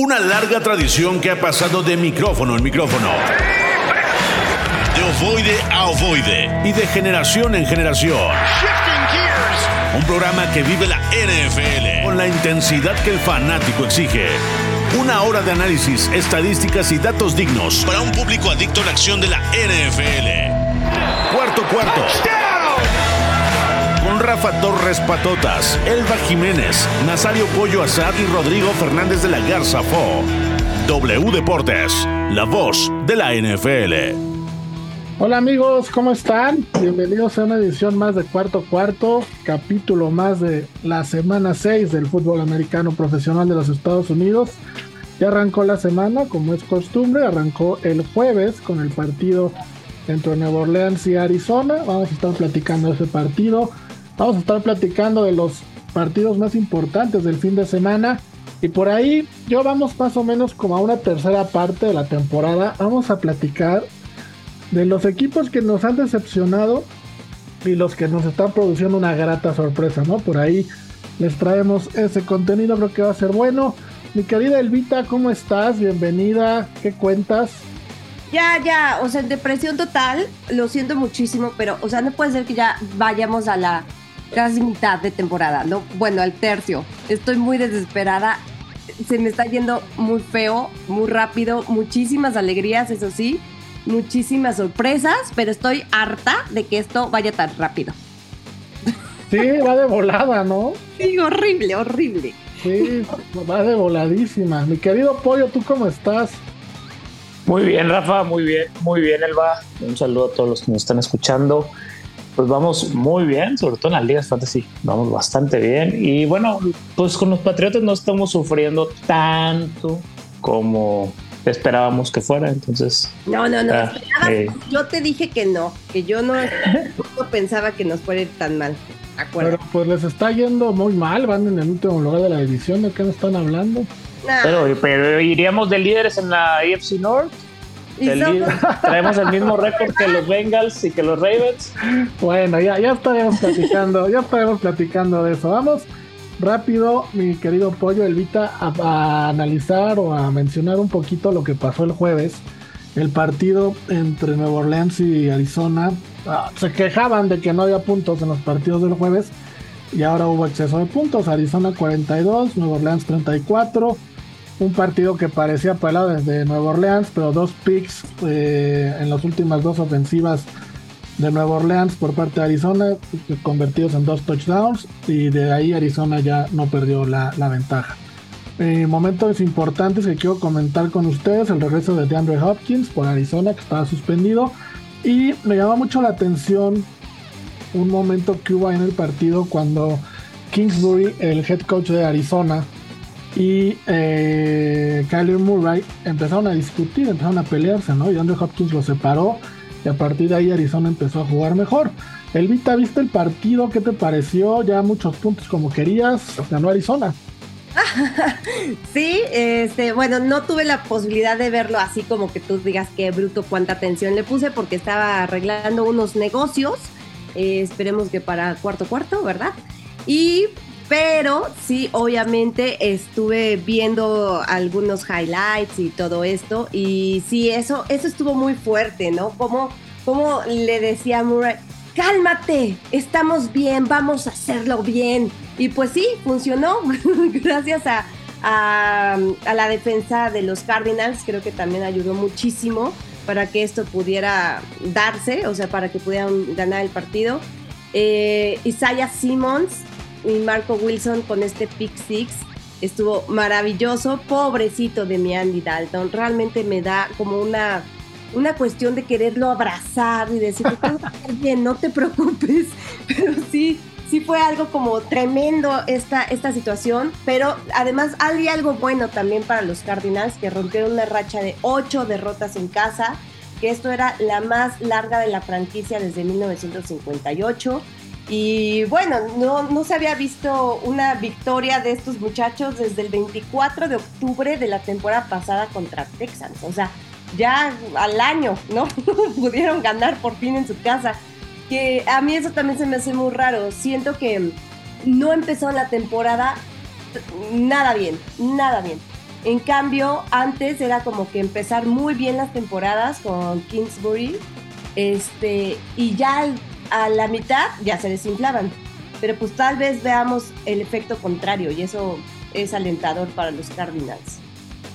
Una larga tradición que ha pasado de micrófono en micrófono. De ovoide a ovoide. Y de generación en generación. Un programa que vive la NFL con la intensidad que el fanático exige. Una hora de análisis, estadísticas y datos dignos para un público adicto a la acción de la NFL. Cuarto cuarto. Con Rafa Torres Patotas, Elba Jiménez, Nazario Pollo Azad y Rodrigo Fernández de la Garza Fo. W Deportes, la voz de la NFL. Hola amigos, ¿cómo están? Bienvenidos a una edición más de Cuarto Cuarto, capítulo más de la semana 6 del fútbol americano profesional de los Estados Unidos. Ya arrancó la semana, como es costumbre, arrancó el jueves con el partido entre Nueva Orleans y Arizona. Vamos a estar platicando ese partido. Vamos a estar platicando de los partidos más importantes del fin de semana. Y por ahí, yo vamos más o menos como a una tercera parte de la temporada. Vamos a platicar de los equipos que nos han decepcionado y los que nos están produciendo una grata sorpresa, ¿no? Por ahí les traemos ese contenido, creo que va a ser bueno. Mi querida Elvita, ¿cómo estás? Bienvenida, ¿qué cuentas? Ya, ya, o sea, depresión total, lo siento muchísimo, pero, o sea, no puede ser que ya vayamos a la casi mitad de temporada, ¿no? Bueno, al tercio. Estoy muy desesperada, se me está yendo muy feo, muy rápido, muchísimas alegrías, eso sí, muchísimas sorpresas, pero estoy harta de que esto vaya tan rápido. Sí, va de volada, ¿no? Sí, horrible, horrible. Sí, va de voladísima. Mi querido Pollo, ¿tú cómo estás? Muy bien, Rafa, muy bien, muy bien, Elba. Un saludo a todos los que nos están escuchando. Pues vamos muy bien, sobre todo en las ligas fantasy, vamos bastante bien. Y bueno, pues con los Patriotas no estamos sufriendo tanto como esperábamos que fuera, entonces... No, no, no, ah, eh. yo te dije que no, que yo no, pensaba que nos fuera tan mal. Pero pues les está yendo muy mal, van en el último lugar de la división, ¿de qué nos están hablando? Pero, pero iríamos de líderes en la AFC North. Traemos el mismo récord que los Bengals y que los Ravens. Bueno, ya, ya estaremos platicando, ya estaremos platicando de eso. Vamos rápido, mi querido Pollo Elvita, a, analizar o a mencionar un poquito lo que pasó el jueves. El partido entre Nueva Orleans y Arizona. Ah, se quejaban de que no había puntos en los partidos del jueves. Y ahora hubo exceso de puntos. Arizona 42, Nueva Orleans 34. Un partido que parecía pelado desde Nueva Orleans, pero dos picks eh, en las últimas dos ofensivas de Nueva Orleans por parte de Arizona, convertidos en dos touchdowns, y de ahí Arizona ya no perdió la, ventaja. Eh, momentos importantes que quiero comentar con ustedes, el regreso de DeAndre Hopkins por Arizona, que estaba suspendido, y me llama mucho la atención un momento que hubo en el partido cuando Kingsbury, el head coach de Arizona, y eh, Kyler Murray empezaron a discutir, empezaron a pelearse, ¿no? Y Andrew Hopkins lo separó y a partir de ahí Arizona empezó a jugar mejor. Elvita, ¿viste el partido? ¿Qué te pareció? Ya muchos puntos como querías, ganó Arizona. sí, este, bueno, no tuve la posibilidad de verlo así como que tú digas que bruto cuánta atención le puse porque estaba arreglando unos negocios. Eh, esperemos que para cuarto cuarto, ¿verdad? Y pero sí, obviamente estuve viendo algunos highlights y todo esto. Y sí, eso, eso estuvo muy fuerte, ¿no? Como, como le decía Murray, cálmate, estamos bien, vamos a hacerlo bien. Y pues sí, funcionó. Gracias a, a, la defensa de los Cardinals, creo que también ayudó muchísimo para que esto pudiera darse, o sea, para que pudieran ganar el partido. Eh, Isaiah Simmons y Marco Wilson con este pick six estuvo maravilloso. Pobrecito de mi Andy Dalton, realmente me da como una, una cuestión de quererlo abrazar y decir, bien, no te preocupes. Pero sí, sí fue algo como tremendo esta, esta situación. Pero además hay algo bueno también para los Cardinals que rompieron una racha de ocho derrotas en casa. Que esto era la más larga de la franquicia desde 1958 y bueno, no, no se había visto una victoria de estos muchachos desde el 24 de octubre de la temporada pasada contra Texans. O sea, ya al año, ¿no? Pudieron ganar por fin en su casa. Que a mí eso también se me hace muy raro. Siento que no empezó la temporada nada bien, nada bien. En cambio, antes era como que empezar muy bien las temporadas con Kingsbury, este, y ya a la mitad ya se desinflaban. Pero pues tal vez veamos el efecto contrario y eso es alentador para los Cardinals.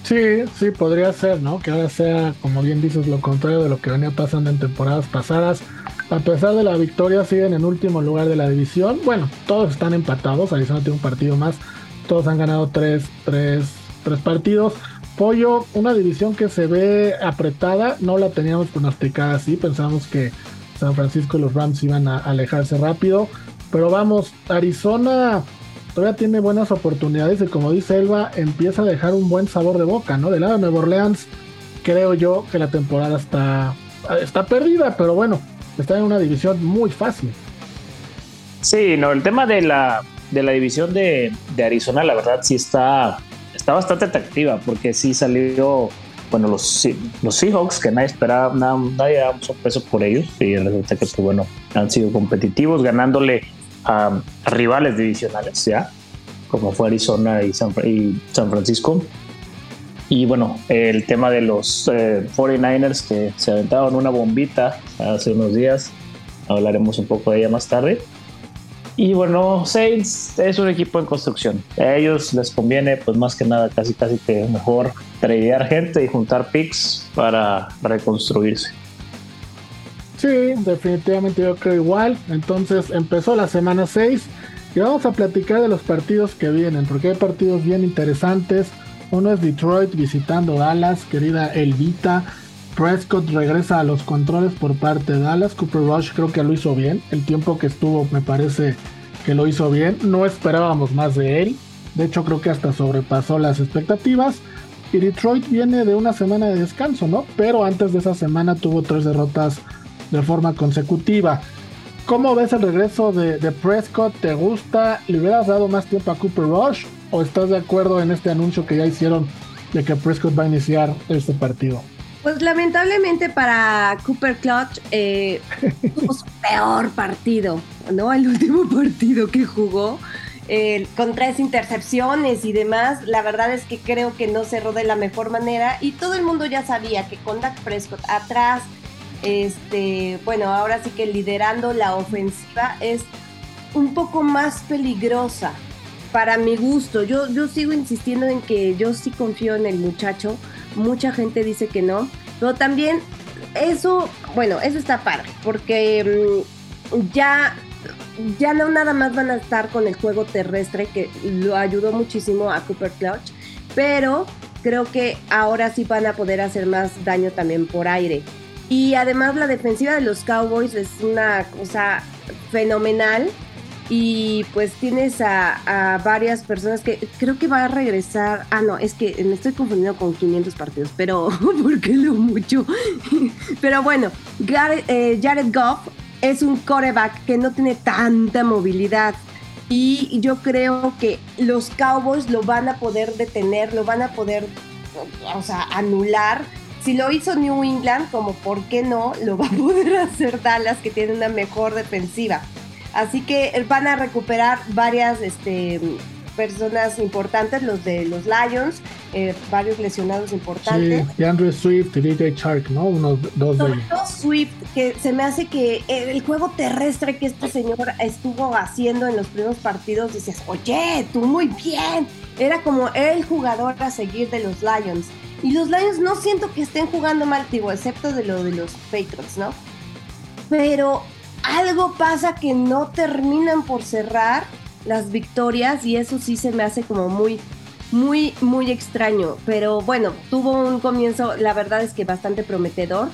Sí, sí, podría ser, ¿no? Que ahora sea, como bien dices, lo contrario de lo que venía pasando en temporadas pasadas. A pesar de la victoria, siguen en último lugar de la división. Bueno, todos están empatados. Arizona tiene un partido más. Todos han ganado tres, tres, tres partidos. Pollo, una división que se ve apretada. No la teníamos pronosticada así. Pensábamos que San Francisco y los Rams iban a alejarse rápido. Pero vamos, Arizona todavía tiene buenas oportunidades y como dice Elba, empieza a dejar un buen sabor de boca, ¿no? Del lado de Nueva Orleans, creo yo que la temporada está, está perdida, pero bueno, está en una división muy fácil. Sí, no, el tema de la, de la división de, Arizona, la verdad sí está, está bastante atractiva, porque sí salió, bueno, los, los Seahawks, que nadie esperaba, nadie daba un sorpreso por ellos, y resulta que, pues, bueno, han sido competitivos, ganándole a, rivales divisionales, ¿ya? Como fue Arizona y San, Francisco. Y bueno, el tema de los 49ers eh, que se aventaron una bombita hace unos días, hablaremos un poco de ella más tarde. Y bueno, Saints es un equipo en construcción. A ellos les conviene, pues más que nada, casi casi que mejor tradear gente y juntar picks para reconstruirse. Sí, definitivamente yo creo igual. Entonces empezó la semana 6 y vamos a platicar de los partidos que vienen, porque hay partidos bien interesantes. Uno es Detroit visitando Dallas, querida Elvita. Prescott regresa a los controles por parte de Dallas. Cooper Rush creo que lo hizo bien. El tiempo que estuvo me parece que lo hizo bien. No esperábamos más de él. De hecho creo que hasta sobrepasó las expectativas. Y Detroit viene de una semana de descanso, ¿no? Pero antes de esa semana tuvo tres derrotas de forma consecutiva. ¿Cómo ves el regreso de, Prescott? ¿Te gusta? ¿Le hubieras dado más tiempo a Cooper Rush? ¿O estás de acuerdo en este anuncio que ya hicieron de que Prescott va a iniciar este partido? Pues lamentablemente para Cooper Clutch eh, tuvo su peor partido, ¿no? El último partido que jugó. Eh, con tres intercepciones y demás, la verdad es que creo que no cerró de la mejor manera y todo el mundo ya sabía que con Dak Prescott atrás este, bueno, ahora sí que liderando la ofensiva es un poco más peligrosa para mi gusto. Yo, yo sigo insistiendo en que yo sí confío en el muchacho. Mucha gente dice que no, pero también eso, bueno, eso está padre, porque mm, ya, ya no nada más van a estar con el juego terrestre, que lo ayudó muchísimo a Cooper Clutch, pero creo que ahora sí van a poder hacer más daño también por aire. Y además la defensiva de los Cowboys es una cosa fenomenal. Y pues tienes a, varias personas que creo que va a regresar. Ah, no, es que me estoy confundiendo con 500 partidos, pero porque lo mucho. pero bueno, eh, Jared, Goff es un coreback que no tiene tanta movilidad. Y yo creo que los Cowboys lo van a poder detener, lo van a poder, o sea, anular si lo hizo New England, como por qué no, lo va a poder hacer Dallas, que tiene una mejor defensiva. Así que van a recuperar varias este, personas importantes, los de los Lions, eh, varios lesionados importantes. Sí, Andrew Swift y DJ Shark, ¿no? Unos dos de ellos. Swift, que se me hace que el juego terrestre que este señor estuvo haciendo en los primeros partidos, dices, oye, tú muy bien. Era como el jugador a seguir de los Lions. Y los Lions no siento que estén jugando mal, digo, excepto de lo de los Patriots, ¿no? Pero algo pasa que no terminan por cerrar las victorias y eso sí se me hace como muy, muy, muy extraño. Pero bueno, tuvo un comienzo, la verdad es que bastante prometedor.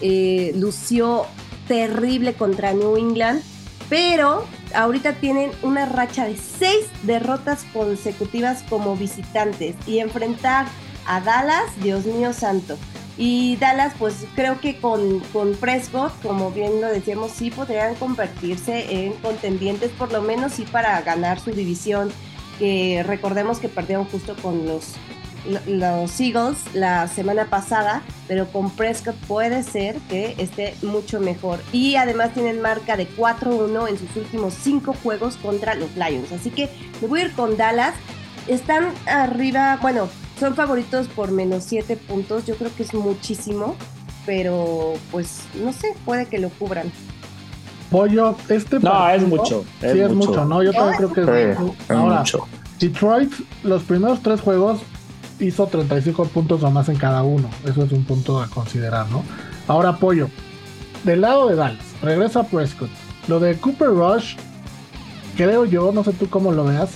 Eh, lució terrible contra New England, pero ahorita tienen una racha de seis derrotas consecutivas como visitantes y enfrentar a Dallas, Dios mío santo. Y Dallas, pues creo que con, con Prescott, como bien lo decíamos, sí podrían convertirse en contendientes, por lo menos sí para ganar su división. Que recordemos que perdieron justo con los, los Eagles la semana pasada, pero con Prescott puede ser que esté mucho mejor. Y además tienen marca de 4-1 en sus últimos 5 juegos contra los Lions. Así que me voy a ir con Dallas. Están arriba, bueno, son favoritos por menos 7 puntos. Yo creo que es muchísimo, pero pues no sé, puede que lo cubran. Pollo, este No, es mucho. sí, es mucho, ¿no? Yo también creo que es, mucho. Ahora, Detroit, los primeros tres juegos hizo 35 puntos o más en cada uno. Eso es un punto a considerar, ¿no? Ahora, Pollo, del lado de Dallas, regresa Prescott. Lo de Cooper Rush, creo yo, no sé tú cómo lo veas,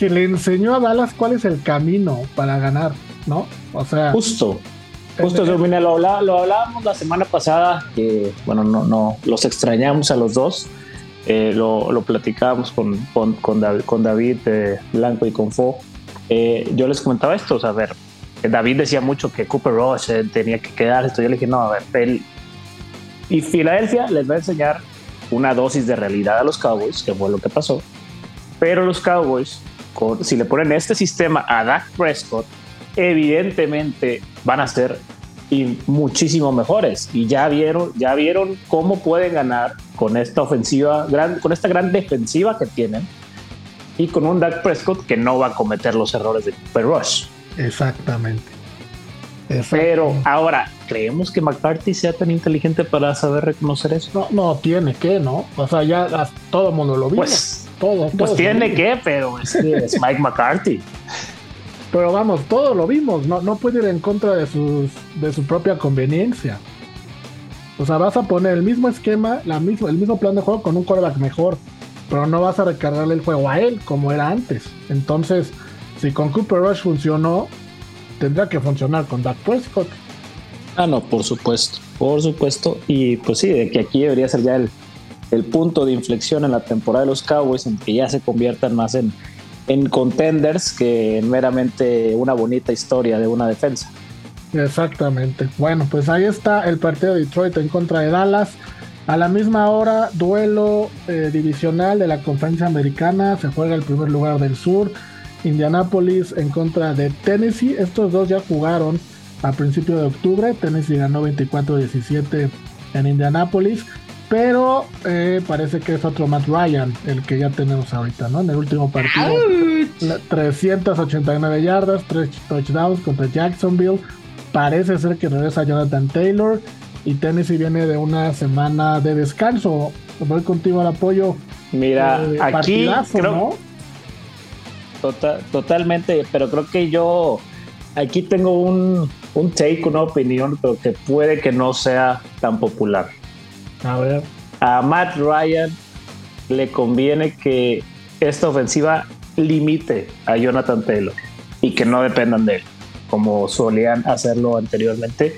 que le enseñó a Dallas cuál es el camino para ganar, ¿no? O sea. Justo. Justo, lo, lo, hablábamos la semana pasada, que bueno, no, no, los extrañamos a los dos. Eh, lo, lo platicábamos con, con, con David, con David eh, Blanco y con Fo. Eh, yo les comentaba esto, o sea, a ver, David decía mucho que Cooper Rush tenía que quedar esto. Yo le dije, no, a ver, él. Y Filadelfia les va a enseñar una dosis de realidad a los Cowboys, que fue lo que pasó. Pero los Cowboys, con, si le ponen este sistema a Dak Prescott, evidentemente van a ser muchísimo mejores y ya vieron ya vieron cómo pueden ganar con esta ofensiva gran, con esta gran defensiva que tienen y con un Dak Prescott que no va a cometer los errores de Cooper Rush. Exactamente. Pero ahora, ¿creemos que McCarthy sea tan inteligente para saber reconocer eso? No, no tiene que, ¿no? O sea, ya todo el mundo lo vio. Pues, todo, pues tiene que, pero es, es Mike McCarthy. Pero vamos, todo lo vimos, no, no puede ir en contra de, sus, de su propia conveniencia. O sea, vas a poner el mismo esquema, la mismo, el mismo plan de juego con un quarterback mejor, pero no vas a recargarle el juego a él como era antes. Entonces, si con Cooper Rush funcionó, tendrá que funcionar con Dak Prescott. Ah, no, por supuesto, por supuesto. Y pues sí, de que aquí debería ser ya el, el punto de inflexión en la temporada de los Cowboys, en que ya se conviertan más en, en contenders que meramente una bonita historia de una defensa. Exactamente. Bueno, pues ahí está el partido de Detroit en contra de Dallas. A la misma hora, duelo eh, divisional de la conferencia americana. Se juega el primer lugar del sur. Indianapolis en contra de Tennessee. Estos dos ya jugaron a principio de octubre. Tennessee ganó 24-17 en Indianapolis. Pero eh, parece que es otro Matt Ryan, el que ya tenemos ahorita, ¿no? En el último partido, 389 yardas, 3 touchdowns contra Jacksonville. Parece ser que regresa Jonathan Taylor. Y Tennessee viene de una semana de descanso. Voy contigo al apoyo. Mira, eh, aquí creo, tota-, totalmente, pero creo que yo aquí tengo un, un take, una opinión, pero que puede que no sea tan popular. A Matt Ryan le conviene que esta ofensiva limite a Jonathan Taylor y que no dependan de él, como solían hacerlo anteriormente.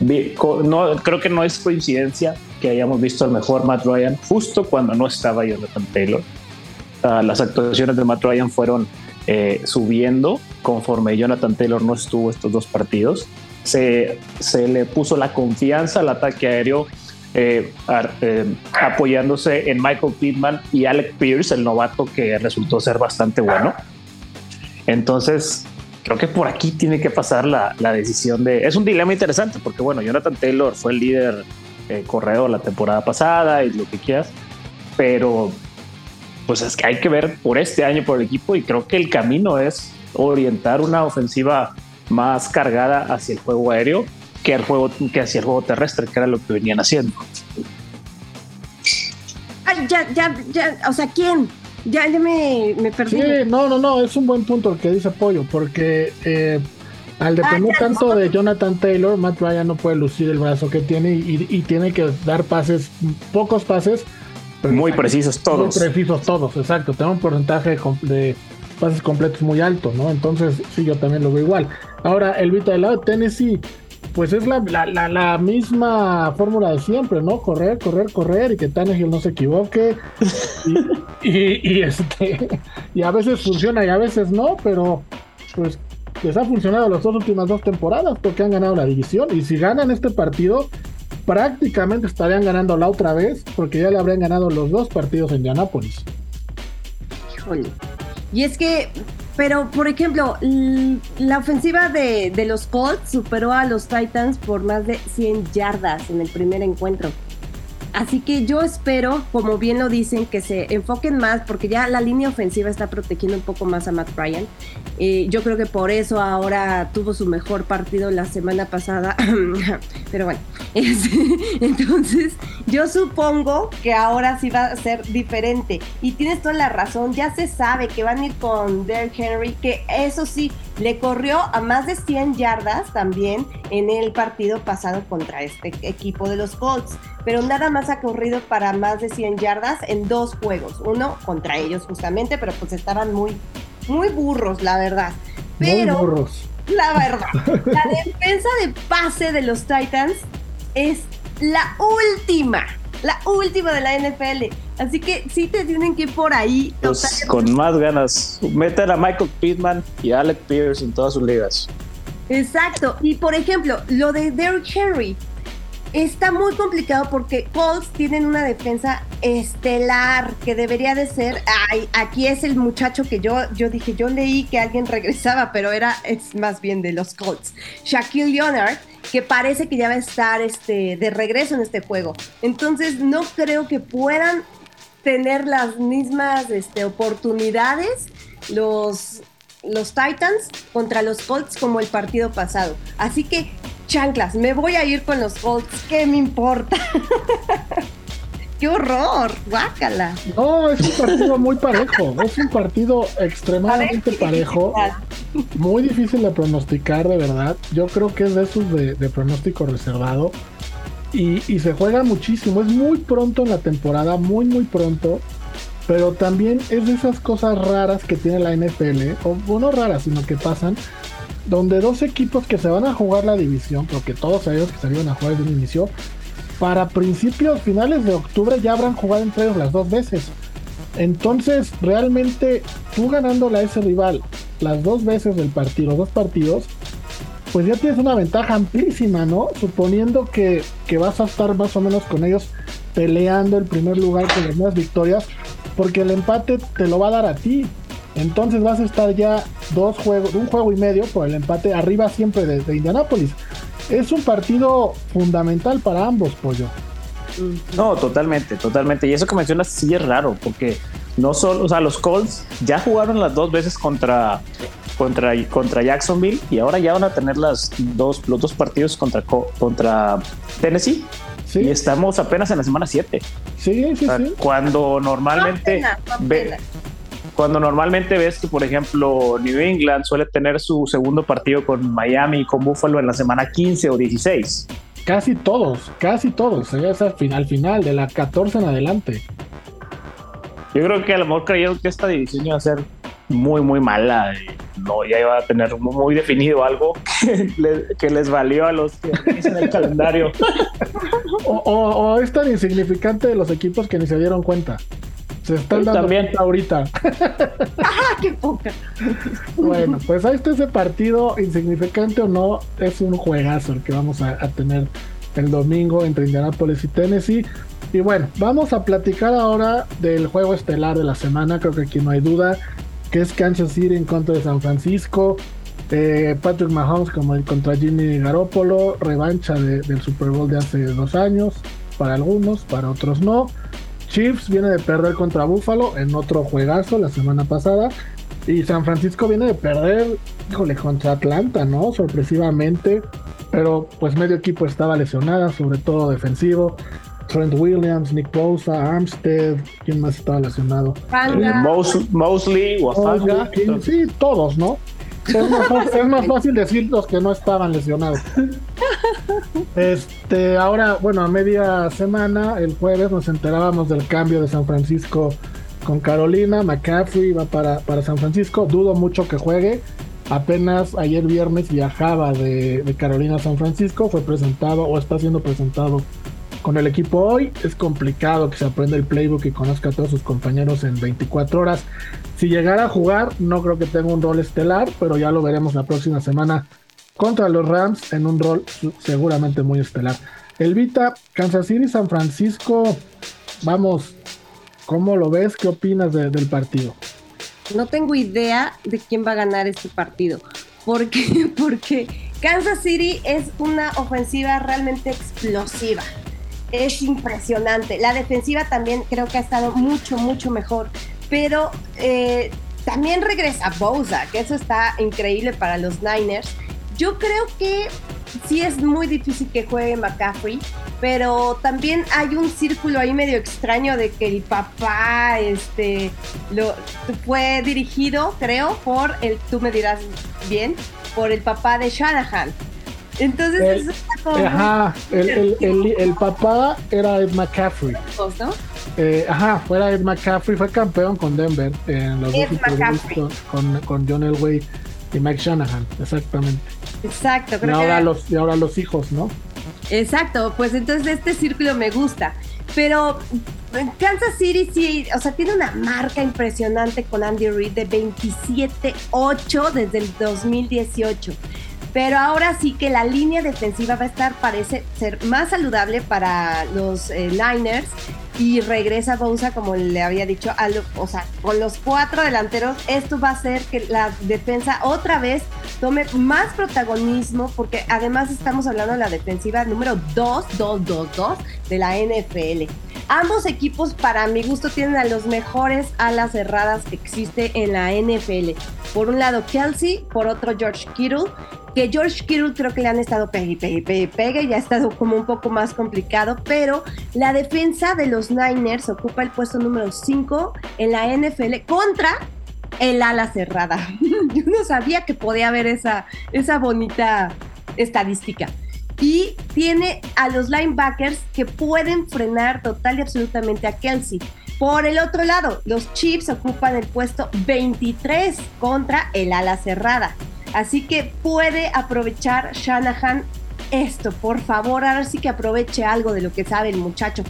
No, creo que no es coincidencia que hayamos visto al mejor Matt Ryan justo cuando no estaba Jonathan Taylor. Ah, las actuaciones de Matt Ryan fueron eh, subiendo conforme Jonathan Taylor no estuvo estos dos partidos. Se le puso la confianza al ataque aéreo eh, eh, apoyándose en Michael Pittman y Alec Pierce, el novato que resultó ser bastante bueno. Entonces, creo que por aquí tiene que pasar la, decisión de... Es un dilema interesante porque, bueno, Jonathan Taylor fue el líder eh, corredor la temporada pasada y lo que quieras, pero pues es que hay que ver por este año por el equipo y creo que el camino es orientar una ofensiva más cargada hacia el juego aéreo que, el juego, que hacia el juego terrestre, que era lo que venían haciendo. Ay, ya, ya, ya, o sea, ¿quién? Ya, ya me, me perdí. Sí, no, no, no, es un buen punto el que dice Pollo, porque eh, al depender ah, tanto de Jonathan Taylor, Matt Ryan no puede lucir el brazo que tiene y, tiene que dar pases, pocos pases. muy precisos todos. Muy precisos todos, exacto. Tengo un porcentaje de pases completos muy alto, ¿no? Entonces, sí, yo también lo veo igual. Ahora, el Vita del lado de Tennessee pues es la, la, la, misma fórmula de siempre, ¿no? Correr, correr, correr y que Tannehill no se equivoque. Y, este, y a veces funciona y a veces no, pero pues les ha funcionado las dos últimas dos temporadas porque han ganado la división. Y si ganan este partido, prácticamente estarían ganando la otra vez porque ya le habrían ganado los dos partidos en Indianápolis. Y es que pero, por ejemplo, la ofensiva de, los Colts superó a los Titans por más de 100 yardas en el primer encuentro. Así que yo espero, como bien lo dicen, que se enfoquen más, porque ya la línea ofensiva está protegiendo un poco más a Matt Ryan. Eh, yo creo que por eso ahora tuvo su mejor partido la semana pasada. Pero bueno, entonces yo supongo que ahora sí va a ser diferente. Y tienes toda la razón, ya se sabe que van a ir con Derrick Henry, que eso sí, le corrió a más de 100 yardas también en el partido pasado contra este equipo de los Colts, pero nada más ha corrido para más de 100 yardas en dos juegos, uno contra ellos justamente, pero pues estaban muy, muy burros, la verdad. Pero, muy burros. La verdad, la defensa de pase de los Titans es la última la última de la NFL. Así que sí te tienen que ir por ahí. Pues con más ganas. Meter a Michael Pittman y Alec Pierce en todas sus ligas. Exacto. Y por ejemplo, lo de Derrick Henry está muy complicado porque Colts tienen una defensa estelar que debería de ser. Ay, aquí es el muchacho que yo, yo dije, yo leí que alguien regresaba, pero era es más bien de los Colts. Shaquille Leonard que parece que ya va a estar este, de regreso en este juego. Entonces no creo que puedan tener las mismas este, oportunidades los, los Titans contra los Colts como el partido pasado. Así que, chanclas, me voy a ir con los Colts, ¿qué me importa? ¡Qué horror! ¡Guácala! No, es un partido muy parejo. Es un partido extremadamente parejo. Muy difícil de pronosticar, de verdad. Yo creo que es de esos de, pronóstico reservado. Y, se juega muchísimo. Es muy pronto en la temporada, muy, muy pronto. Pero también es de esas cosas raras que tiene la NFL. O no raras, sino que pasan. Donde dos equipos que se van a jugar la división, porque todos sabíamos que se a jugar desde un inicio, para principios, finales de octubre ya habrán jugado entre ellos las dos veces. Entonces, realmente, tú ganándole a ese rival las dos veces del partido, dos partidos, pues ya tienes una ventaja amplísima, ¿no? Suponiendo que, que vas a estar más o menos con ellos peleando el primer lugar con las nuevas victorias, porque el empate te lo va a dar a ti. Entonces vas a estar ya dos juegos, un juego y medio por el empate arriba siempre de Indianápolis es un partido fundamental para ambos, Pollo. No, totalmente, totalmente. Y eso que mencionas sí es raro, porque no solo, o sea, los Colts ya jugaron las dos veces contra, contra, contra Jacksonville y ahora ya van a tener las dos, los dos partidos contra, contra Tennessee. Sí. Y estamos apenas en la semana 7. Sí, sí, sí. Cuando normalmente cuando normalmente ves que, por ejemplo, New England suele tener su segundo partido con Miami y con Buffalo en la semana 15 o 16. Casi todos, casi todos. Es al final, final, de la 14 en adelante. Yo creo que a lo mejor creyeron que esta división iba a ser muy, muy mala. Y no, ya iba a tener muy definido algo que, les valió a los que dicen el calendario. o, o es tan insignificante de los equipos que ni se dieron cuenta. Se están dando también ahorita. ¡Qué poca! bueno, pues ahí está ese partido, insignificante o no, es un juegazo el que vamos a, tener el domingo entre Indianapolis y Tennessee. Y bueno, vamos a platicar ahora del juego estelar de la semana, creo que aquí no hay duda, que es Kansas City en contra de San Francisco. Eh, Patrick Mahomes como el contra Jimmy Garoppolo, revancha del Super Bowl de hace dos años, para algunos, para otros no. Chiefs viene de perder contra Buffalo en otro juegazo la semana pasada. Y San Francisco viene de perder, híjole, contra Atlanta, ¿no? Sorpresivamente. Pero pues medio equipo estaba lesionada, sobre todo defensivo. Trent Williams, Nick Bosa, Armstead, ¿quién más estaba lesionado? Mosley, Wafanga. Sí, todos, ¿no? Es más, fácil, decir los que no estaban lesionados. Este, ahora, bueno, a media semana, el jueves, nos enterábamos del cambio de San Francisco con Carolina. McCaffrey va para, para San Francisco. Dudo mucho que juegue. Apenas ayer viernes viajaba de, de Carolina a San Francisco. Fue presentado o está siendo presentado con el equipo hoy. Es complicado que se aprenda el playbook y conozca a todos sus compañeros en 24 horas. Si llegara a jugar, no creo que tenga un rol estelar, pero ya lo veremos la próxima semana contra los Rams en un rol seguramente muy estelar. Elvita, Kansas City, San Francisco, vamos, ¿cómo lo ves? ¿Qué opinas del partido? No tengo idea de quién va a ganar este partido. ¿Por Porque Kansas City es una ofensiva realmente explosiva es impresionante. La defensiva también creo que ha estado mucho, mucho mejor. Pero eh, también regresa Bosa, que eso está increíble para los Niners. Yo creo que sí es muy difícil que juegue McCaffrey, pero también hay un círculo ahí medio extraño de que el papá este, lo, fue dirigido, creo, por el, tú me dirás bien, por el papá de Shanahan. Entonces, el, eso está como Ajá, el, el, el, el papá era Ed McCaffrey. ¿no? Eh, ajá, fuera Ed McCaffrey, fue campeón con Denver en los Ed McCaffrey. con, con, John Elway y Mike Shanahan, exactamente. Exacto, creo que ahora, era- los, y ahora los hijos, ¿no? Exacto, pues entonces este círculo me gusta. Pero Kansas City sí, o sea, tiene una marca impresionante con Andy Reid de 27-8 desde el 2018. Pero ahora sí que la línea defensiva va a estar, parece ser más saludable para los eh, Niners. Y regresa Bosa, como le había dicho, a o sea, con los cuatro delanteros, esto va a hacer que la defensa otra vez tome más protagonismo, porque además estamos hablando de la defensiva número 2, 2, 2, 2 de la NFL. Ambos equipos, para mi gusto, tienen a los mejores alas cerradas que existe en la NFL. Por un lado, Kelsey, por otro, George Kittle. Que George Kittle creo que le han estado pegue, pegue, pegue, pegue, y ha estado como un poco más complicado, pero la defensa de los Niners ocupa el puesto número 5 en la NFL contra el ala cerrada. Yo no sabía que podía haber esa, esa bonita estadística. Y tiene a los linebackers que pueden frenar total y absolutamente a Kelsey. Por el otro lado, los Chiefs ocupan el puesto 23 contra el ala cerrada. Así que puede aprovechar Shanahan esto, por favor, ahora sí que aproveche algo de lo que sabe el muchacho.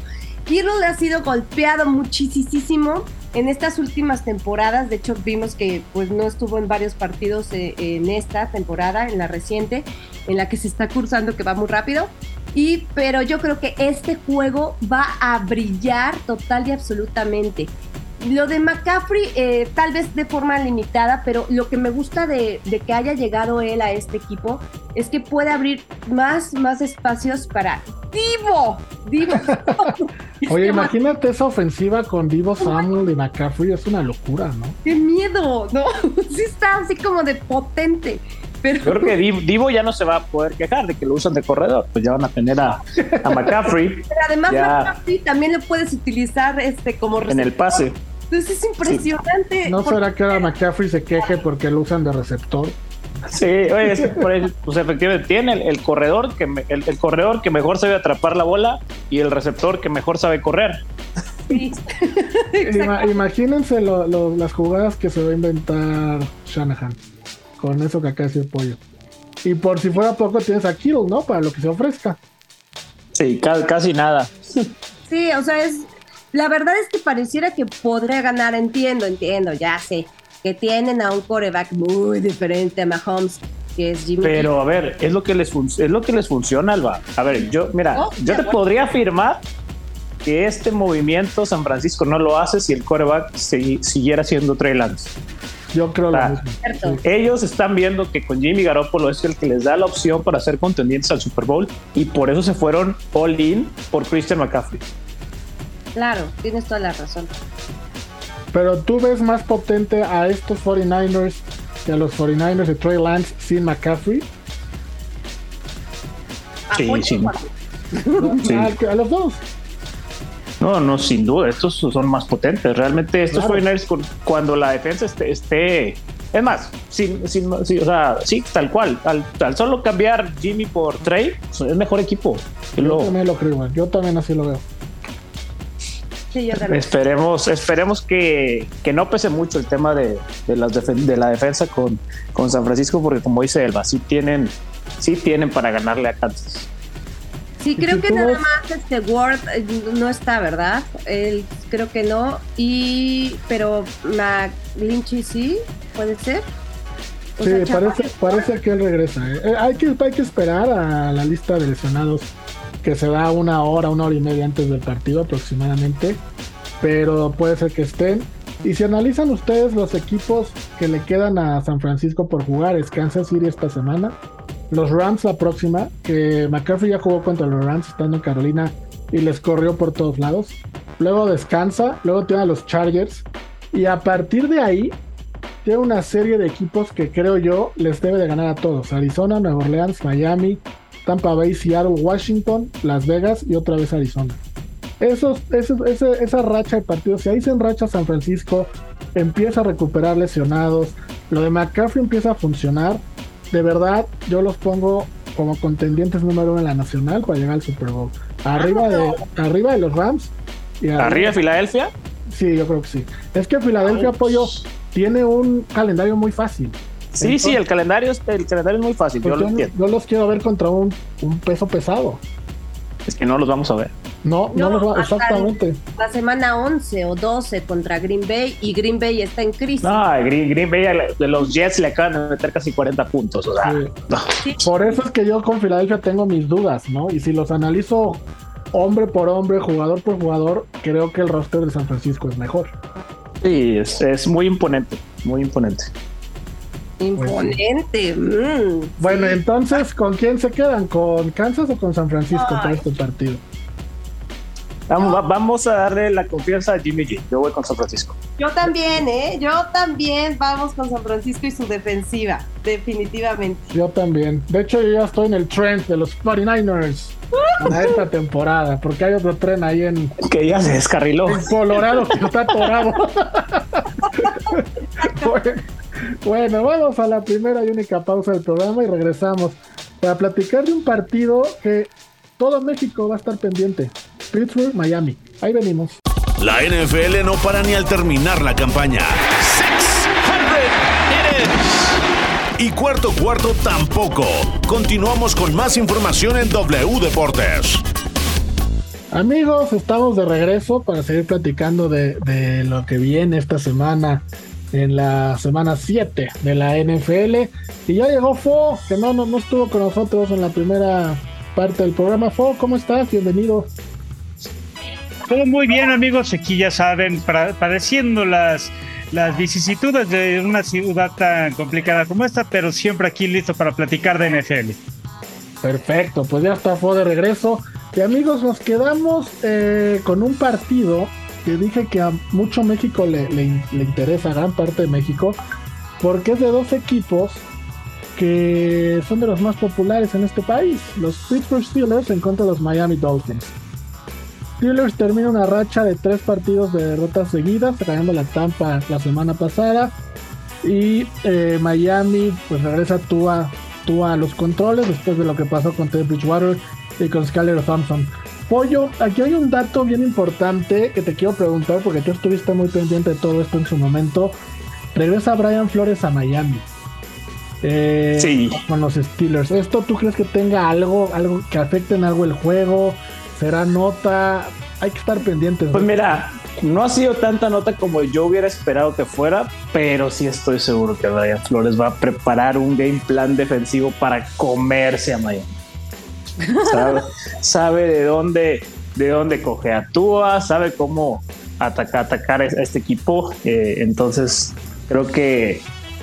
Kittle ha sido golpeado muchísimo en estas últimas temporadas. De hecho, vimos que pues no estuvo en varios partidos eh, en esta temporada, en la reciente, en la que se está cursando, que va muy rápido. Y, pero yo creo que este juego va a brillar total y absolutamente. Lo de McCaffrey, eh, tal vez de forma limitada, pero lo que me gusta de, de que haya llegado él a este equipo es que puede abrir más, más espacios para Divo. Divo. Oye, imagínate esa ofensiva con Divo Samuel y McCaffrey, es una locura, ¿no? ¡Qué miedo! ¿No? Sí está así como de potente. Pero Yo creo que Divo, ya no se va a poder quejar de que lo usan de corredor, pues ya van a tener a, a McCaffrey pero además Ya. McCaffrey también lo puedes utilizar este como en el receptor. pase. Entonces es impresionante. ¿No será que ahora McCaffrey se queje porque lo usan de receptor? Sí, oye, es que por ahí, pues efectivamente tiene el, el corredor que me- el, el corredor que mejor sabe atrapar la bola y el receptor que mejor sabe correr. Sí. Ima- imagínense lo- lo- las jugadas que se va a inventar Shanahan con eso que acá decía el pollo. Y por si fuera poco tienes a Kittle, ¿no? Para lo que se ofrezca. Sí, ca- casi nada. Sí, o sea, es. La verdad es que pareciera que podría ganar, entiendo, entiendo, ya sé. Que tienen a un coreback muy diferente a Mahomes, que es Jimmy. Pero a ver, es lo que les fun- es lo que les funciona, Alba. A ver, yo, mira, Oh, yo te podría afirmar que este movimiento San Francisco no lo hace si el coreback si- siguiera siendo Trey Lance. Yo creo lo mismo. Ellos están viendo que con Jimmy Garoppolo es el que les da la opción para ser contendientes al Super Bowl y por eso se fueron all in por Christian McCaffrey. Claro, tienes toda la razón. Pero tú ves más potente a estos 49ers que a los 49ers de Trey Lance sin McCaffrey. Sí, sí. Sí. A, a los dos. No, no, sin duda, estos son más potentes. Realmente estos Claro. 49ers con- cuando la defensa esté, esté- es más, sin, sin- sí, o sea, sí, tal cual, al, al solo cambiar Jimmy por Trey, es mejor equipo. Yo también lo creo, igual. Yo también así lo veo. Sí, esperemos, esperemos que, que no pese mucho el tema de, de las defen- de la defensa con, con San Francisco, porque como dice Elba, sí tienen, sí tienen para ganarle a Kansas. Sí, creo que nada más este Ward eh, no está, ¿verdad? Él creo que no. Y pero McLinchy sí, puede ser. O Sí, sea, parece, parece que él regresa. ¿eh? Eh, hay, que, hay que esperar a la lista de lesionados que se da una hora, una hora y media antes del partido aproximadamente. Pero puede ser que estén. Y si analizan ustedes los equipos que le quedan a San Francisco por jugar, es Kansas City esta semana. Los Rams la próxima, que McCaffrey ya jugó contra los Rams estando en Carolina y les corrió por todos lados. Luego descansa, luego tiene a los Chargers y a partir de ahí tiene una serie de equipos que creo yo les debe de ganar a todos. Arizona, Nueva Orleans, Miami, Tampa Bay, Seattle, Washington, Las Vegas y otra vez Arizona. Esos, esa racha de partidos, si ahí se enracha San Francisco, empieza a recuperar lesionados, lo de McCaffrey empieza a funcionar, de verdad yo los pongo como contendientes número uno en la nacional para llegar al Super Bowl. Arriba de, arriba de los Rams. Y arriba, de Filadelfia? Sí, yo creo que sí. Es que Filadelfia Apoyo tiene un calendario muy fácil. Sí, sí, el calendario, el calendario es muy fácil. Yo, pues yo, los quiero ver contra un, un peso pesado. Es que no los vamos a ver. No, no, no exactamente. La semana 11 o 12 contra Green Bay y Green Bay está en crisis. No, Green, Bay de los Jets le acaban de meter casi 40 puntos. O sea, Por eso es que yo con Filadelfia tengo mis dudas, ¿no? Y si los analizo hombre por hombre, jugador por jugador, creo que el roster de San Francisco es mejor. Sí, es, es muy imponente, muy imponente. Imponente. Mm, bueno, entonces, ¿con quién se quedan? ¿Con Kansas o con San Francisco para este partido? Vamos, a darle la confianza a Jimmy G. Yo voy con San Francisco. Yo también, ¿eh? Yo también vamos con San Francisco y su defensiva, definitivamente. Yo también. De hecho, yo ya estoy en el trend de los 49ers en esta temporada, porque hay otro tren ahí en. Que ya se descarriló. En Colorado, que está atorado. bueno, vamos a la primera y única pausa del programa y regresamos para platicar de un partido que todo México va a estar pendiente. Pittsburgh, Miami. Ahí venimos. La NFL no para ni al terminar la campaña. Y cuarto cuarto tampoco. Continuamos con más información en W Deportes. Amigos, estamos de regreso para seguir platicando de, lo que viene esta semana, en la semana 7 de la NFL. Y ya llegó Fo, que no, no, no estuvo con nosotros en la primera parte del programa. Fo, ¿cómo estás? Bienvenido. Todo muy bien, amigos. Aquí ya saben, padeciendo las, las vicisitudes de una ciudad tan complicada como esta, pero siempre aquí listo para platicar de NFL. Perfecto, pues ya está Fo de regreso. Y amigos, nos quedamos eh, con un partido que dije que a mucho México le, le, interesa, gran parte de México, porque es de dos equipos que son de los más populares en este país, los Pittsburgh Steelers en contra de los Miami Dolphins. Steelers termina una racha de tres partidos de derrotas seguidas, ganando la Tampa la semana pasada. Y eh, Miami pues regresa tú a, a los controles después de lo que pasó con Ted Bridgewater y con Skyler Thompson. Pollo, aquí hay un dato bien importante que te quiero preguntar porque tú estuviste muy pendiente de todo esto en su momento. Regresa Brian Flores a Miami. Eh, sí. Con los Steelers. ¿Esto tú crees que tenga algo, algo que afecte en algo el juego? será nota. Hay que estar pendientes. Pues mira, no ha sido tanta nota como yo hubiera esperado que fuera, pero sí estoy seguro que Brian Flores va a preparar un game plan defensivo para comerse a Miami. Sabe, de dónde de dónde coge a sabe cómo atacar, atacar a este equipo. Eh, entonces, creo que,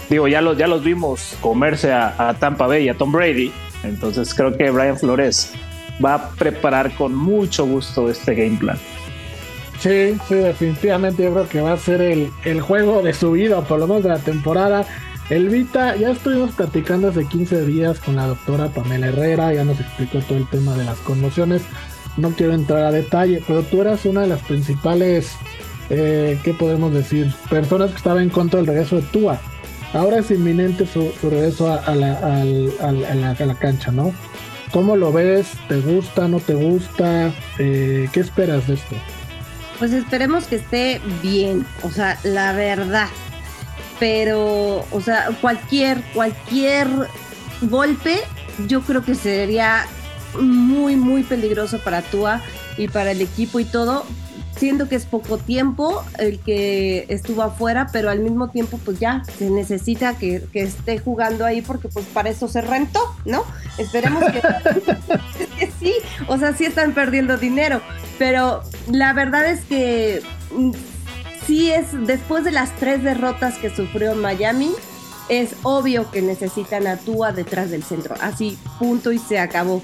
digo, ya los, ya los vimos comerse a, a Tampa Bay y a Tom Brady. Entonces, creo que Brian Flores va a preparar con mucho gusto este game plan. Sí, sí, definitivamente yo creo que va a ser el, el juego de su vida, por lo menos de la temporada. El Vita, ya estuvimos platicando hace 15 días con la doctora Pamela Herrera, ya nos explicó todo el tema de las conmociones. No quiero entrar a detalle, pero tú eras una de las principales, eh, ¿qué podemos decir? Personas que estaba en contra del regreso de Tua. Ahora es inminente su, regreso a, la, a la cancha, ¿no? ¿Cómo lo ves? ¿Te gusta? ¿No te gusta? Eh, ¿Qué esperas de esto? Pues esperemos que esté bien, o sea, la verdad. Pero, o sea, cualquier, cualquier golpe, yo creo que sería muy, muy peligroso para Tua y para el equipo y todo, siento que es poco tiempo el que estuvo afuera, pero al mismo tiempo pues ya se necesita que, esté jugando ahí porque pues para eso se rentó, ¿no? Esperemos que, que, sí, o sea, sí están perdiendo dinero, pero la verdad es que sí es, después de las tres derrotas que sufrió Miami, es obvio que necesitan a Tua detrás del centro, así punto y se acabó.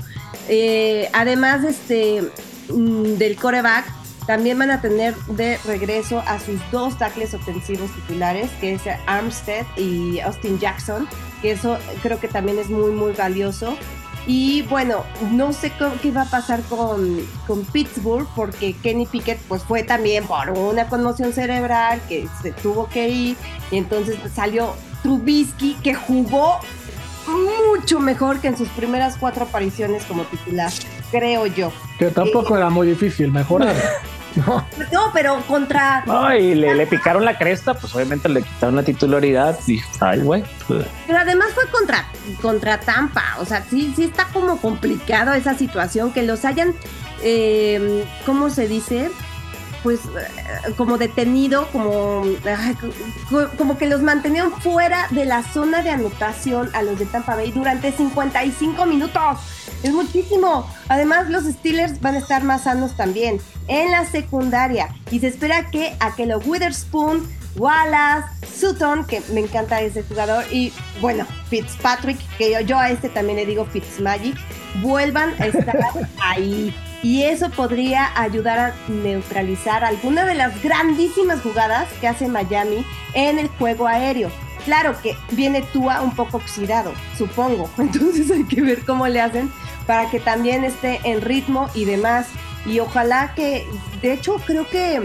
Eh, además, este mm, del coreback, también van a tener de regreso a sus dos tackles ofensivos titulares, que es Armstead y Austin Jackson, que eso creo que también es muy, muy valioso. Y bueno, no sé qué va a pasar con, con, Pittsburgh, porque Kenny Pickett pues fue también por una conmoción cerebral que se tuvo que ir, y entonces salió Trubisky, que jugó mucho mejor que en sus primeras cuatro apariciones como titular, creo yo. Que tampoco era muy difícil mejorar. No. no, pero contra. No, y le, picaron la cresta, pues obviamente le quitaron la titularidad y ay, güey. Pero además fue contra, contra Tampa. O sea, sí, sí está como complicado esa situación que los hayan, eh, ¿cómo se dice? Pues eh, como detenido, como, como que los mantenían fuera de la zona de anotación a los de Tampa Bay durante 55 minutos. Es muchísimo. Además, los Steelers van a estar más sanos también en la secundaria. Y se espera que a que los Witherspoon, Wallace, Sutton, que me encanta ese jugador, y bueno, Fitzpatrick, que yo, yo a este también le digo Fitzmagic, vuelvan a estar ahí y eso podría ayudar a neutralizar alguna de las grandísimas jugadas que hace Miami en el juego aéreo. Claro que viene Tua un poco oxidado, supongo, entonces hay que ver cómo le hacen para que también esté en ritmo y demás. Y ojalá que, de hecho creo que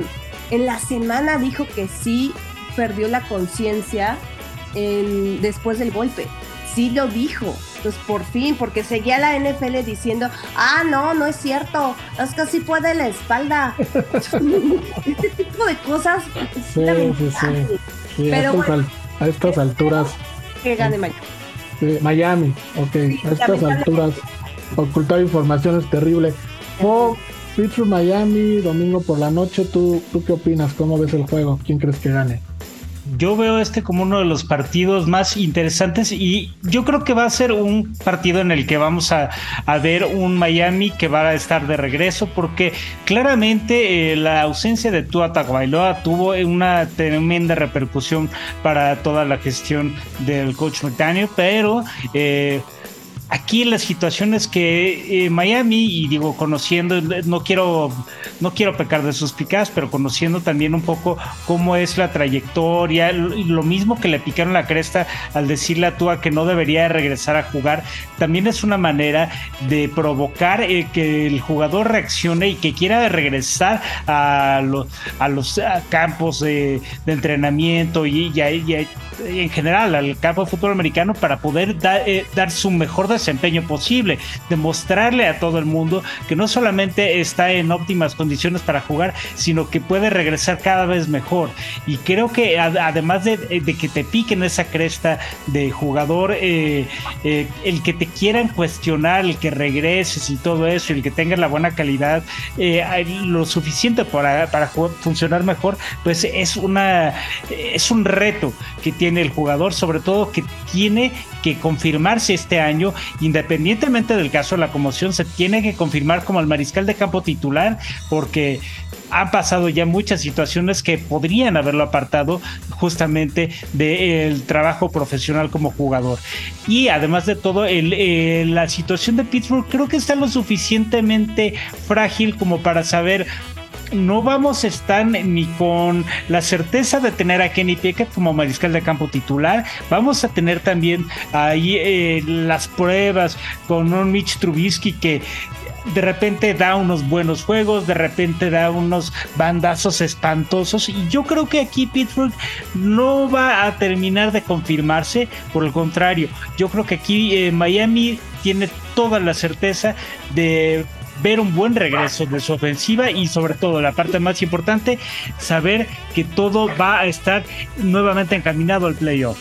en la semana dijo que sí perdió la conciencia después del golpe. Sí lo dijo pues por fin, porque seguía la NFL diciendo, ah, no, no es cierto, es que sí puede la espalda. este tipo de cosas. Sí, sí, sí. Pero a, estas alturas. Que gane Miami. Miami, ok. A estas alturas, ocultar información es terrible. Oh, Pittsburgh, Miami, domingo por la noche. ¿Tú, ¿Tú qué opinas? ¿Cómo ves el juego? ¿Quién crees que gane? Yo veo este como uno de los partidos más interesantes y yo creo que va a ser un partido en el que vamos a, ver un Miami que va a estar de regreso porque claramente eh, la ausencia de Tua Tagovailoa tuvo una tremenda repercusión para toda la gestión del coach McDaniel, pero eh, aquí las situaciones que eh, Miami, y digo, conociendo, no quiero, no quiero pecar de sus picadas, pero conociendo también un poco cómo es la trayectoria, lo mismo que le picaron la cresta al decirle a Tua que no debería regresar a jugar, también es una manera de provocar eh, que el jugador reaccione y que quiera regresar a, los a los campos de, entrenamiento y, en general al campo de fútbol americano para poder eh, dar su mejor desempeño posible, demostrarle a todo el mundo que no solamente está en óptimas condiciones para jugar, sino que puede regresar cada vez mejor. Y creo que además de, que te piquen esa cresta de jugador, eh, eh, el que te quieran cuestionar, el que regreses y todo eso, el que tengas la buena calidad, eh, lo suficiente para, para funcionar mejor, pues es una es un reto que tiene el jugador, sobre todo que tiene que confirmarse este año independientemente del caso de la conmoción, se tiene que confirmar como el mariscal de campo titular porque han pasado ya muchas situaciones que podrían haberlo apartado justamente del trabajo profesional como jugador. Y además de todo, el, la situación de Pittsburgh creo que está lo suficientemente frágil como para saber no vamos a estar ni con la certeza de tener a Kenny Pickett como mariscal de campo titular. Vamos a tener también ahí eh, las pruebas con un Mitch Trubisky que de repente da unos buenos juegos, de repente da unos bandazos espantosos y yo creo que aquí Pittsburgh no va a terminar de confirmarse, por el contrario, yo creo que aquí eh, Miami tiene toda la certeza de ver un buen regreso de su ofensiva y sobre todo la parte más importante, saber que todo va a estar nuevamente encaminado al playoff.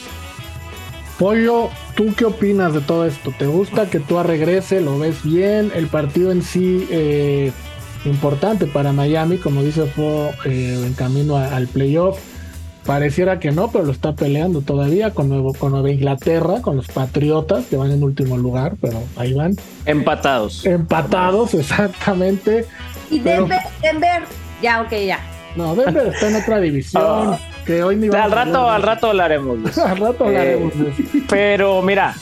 Pollo, ¿tú qué opinas de todo esto? ¿Te gusta que tú regrese? ¿Lo ves bien? El partido en sí, eh, importante para Miami, como dice, fue eh, en camino al playoff Pareciera que no, pero lo está peleando todavía con, Nuevo, con Nueva Inglaterra, con los Patriotas, que van en último lugar, pero ahí van. Empatados. Empatados, exactamente. Y Denver, Denver, ya, ok, ya. No, Denver está en otra división. que hoy ni al rato, al rato hablaremos. al rato hablaremos. pero mira,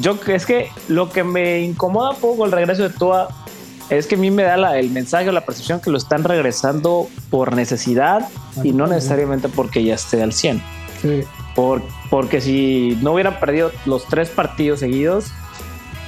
yo es que lo que me incomoda un poco el regreso de Tua es que a mí me da el mensaje o la percepción que lo están regresando por necesidad y no necesariamente porque ya esté al 100. Sí. Por, porque si no hubieran perdido los tres partidos seguidos,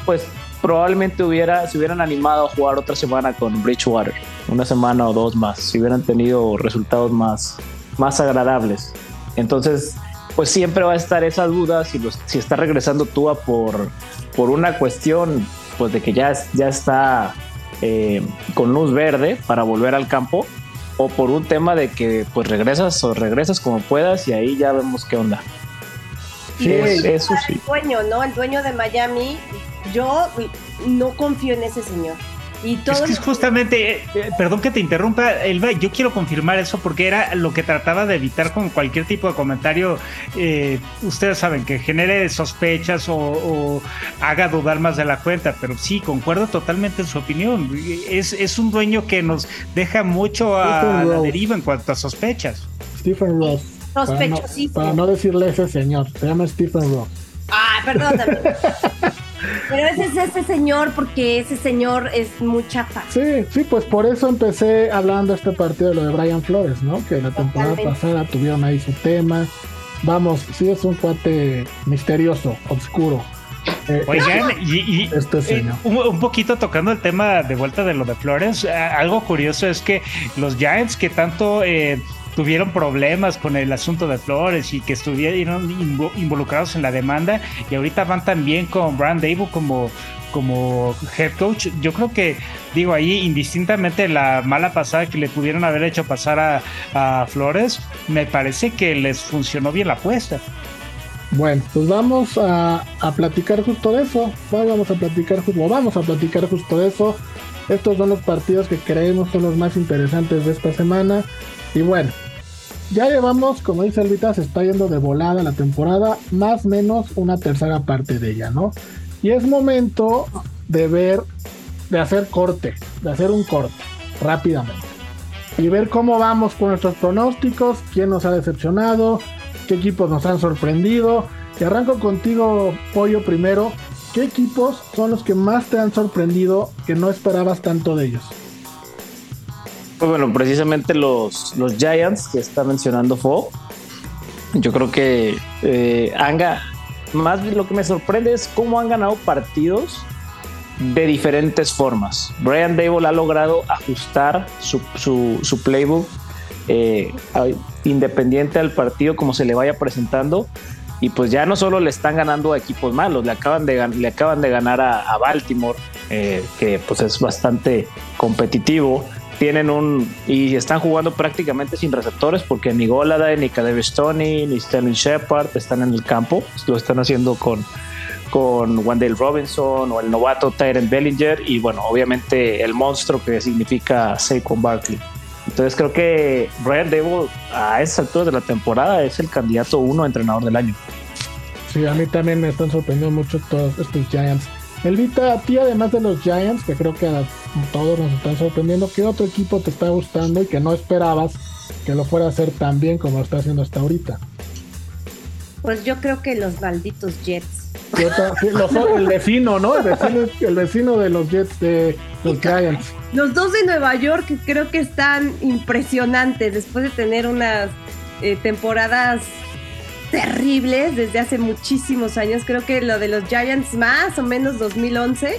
pues probablemente hubiera, se hubieran animado a jugar otra semana con Bridgewater, una semana o dos más, si hubieran tenido resultados más, más agradables. Entonces, pues siempre va a estar esa duda si, si está regresando Tua por, por una cuestión pues de que ya, ya está eh, con luz verde para volver al campo o por un tema de que pues regresas o regresas como puedas y ahí ya vemos qué onda. Sí, eso sí. El dueño, ¿no? El dueño de Miami, yo no confío en ese señor. Y todo es que justamente, eh, eh, perdón que te interrumpa, Elba, yo quiero confirmar eso porque era lo que trataba de evitar con cualquier tipo de comentario. Eh, ustedes saben que genere sospechas o, haga dudar más de la cuenta, pero sí, concuerdo totalmente en su opinión. Es, es un dueño que nos deja mucho a la deriva en cuanto a sospechas. Stephen Ross. Sospechosísimo. Para no, decirle ese señor, se llama Stephen Ross. Ah, perdóname. Pero ese es ese señor porque ese señor es muy chafa. Sí, sí, pues por eso empecé hablando este partido de lo de Brian Flores, ¿no? Que la temporada pasada tuvieron ahí su tema. Vamos, sí es un cuate misterioso, oscuro. Eh, Oigan, y, este eh, un, poquito tocando el tema de vuelta de lo de Flores, algo curioso es que los Giants que tanto eh, tuvieron problemas con el asunto de Flores y que estuvieron involucrados en la demanda y ahorita van también con Brand Dable como como head coach, yo creo que, digo, ahí indistintamente la mala pasada que le pudieron haber hecho pasar a, Flores, me parece que les funcionó bien la apuesta. Bueno, pues vamos a, a, platicar justo de eso. Vamos a platicar vamos a platicar justo de eso. Estos son los partidos que creemos son los más interesantes de esta semana. Y bueno, ya llevamos, como dice Elvita, se está yendo de volada la temporada, más menos una tercera parte de ella, ¿no? Y es momento de ver, de hacer corte, de hacer un corte rápidamente. Y ver cómo vamos con nuestros pronósticos, quién nos ha decepcionado, qué equipos nos han sorprendido. Y arranco contigo, Pollo, primero. ¿Qué equipos son los que más te han sorprendido que no esperabas tanto de ellos? Pues bueno, precisamente los, los Giants que está mencionando Fo, yo creo que eh, más bien lo que me sorprende es cómo han ganado partidos de diferentes formas. Brian Dable ha logrado ajustar su, su, playbook eh, independiente al partido como se le vaya presentando. Y pues ya no solo le están ganando a equipos malos, le acaban de, le acaban de ganar a, Baltimore, eh, que pues es bastante competitivo tienen un y están jugando prácticamente sin receptores porque ni Golada, ni Kadev Stoney, ni Sterling Shepard están en el campo. Lo están haciendo con, con Wendell Robinson o el novato Tyrant Bellinger y bueno, obviamente el monstruo que significa Saquon Barkley. Entonces creo que Brian Debo a esa altura de la temporada es el candidato uno a entrenador del año. Sí, a mí también me están sorprendiendo mucho todos estos Giants. Elvita, a ti además de los Giants, que creo que todos nos están sorprendiendo, ¿qué otro equipo te está gustando y que no esperabas que lo fuera a hacer tan bien como lo está haciendo hasta ahorita? Pues yo creo que los malditos Jets. el vecino, ¿no? El vecino, de los Jets de los Giants. Los dos de Nueva York creo que están impresionantes después de tener unas eh, temporadas terribles desde hace muchísimos años. Creo que lo de los Giants más o menos 2011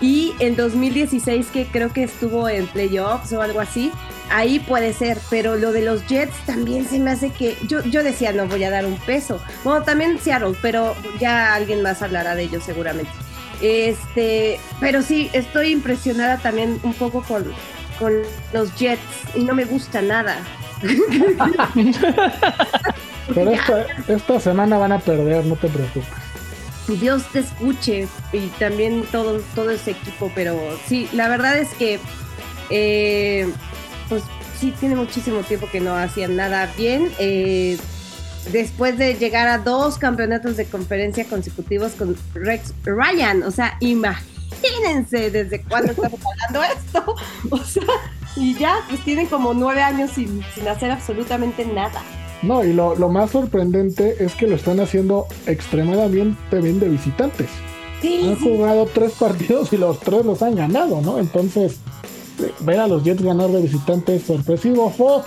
y en 2016 que creo que estuvo en playoffs o algo así. Ahí puede ser, pero lo de los Jets también se me hace que yo, yo decía no voy a dar un peso. Bueno, también Seattle, pero ya alguien más hablará de ellos seguramente. Este, pero sí, estoy impresionada también un poco con, con los Jets y no me gusta nada. Pero esta, semana van a perder, no te preocupes. Dios te escuche y también todo, todo ese equipo, pero sí, la verdad es que eh, pues sí tiene muchísimo tiempo que no hacían nada bien. Eh, después de llegar a dos campeonatos de conferencia consecutivos con Rex Ryan, o sea, imagínense desde cuándo estamos hablando esto. O sea, y ya, pues tienen como nueve años sin, sin hacer absolutamente nada. No, y lo, más sorprendente es que lo están haciendo extremadamente bien de visitantes. han jugado tres partidos y los tres los han ganado, ¿no? Entonces, ver a los Jets ganar de visitante es sorpresivo. Fo,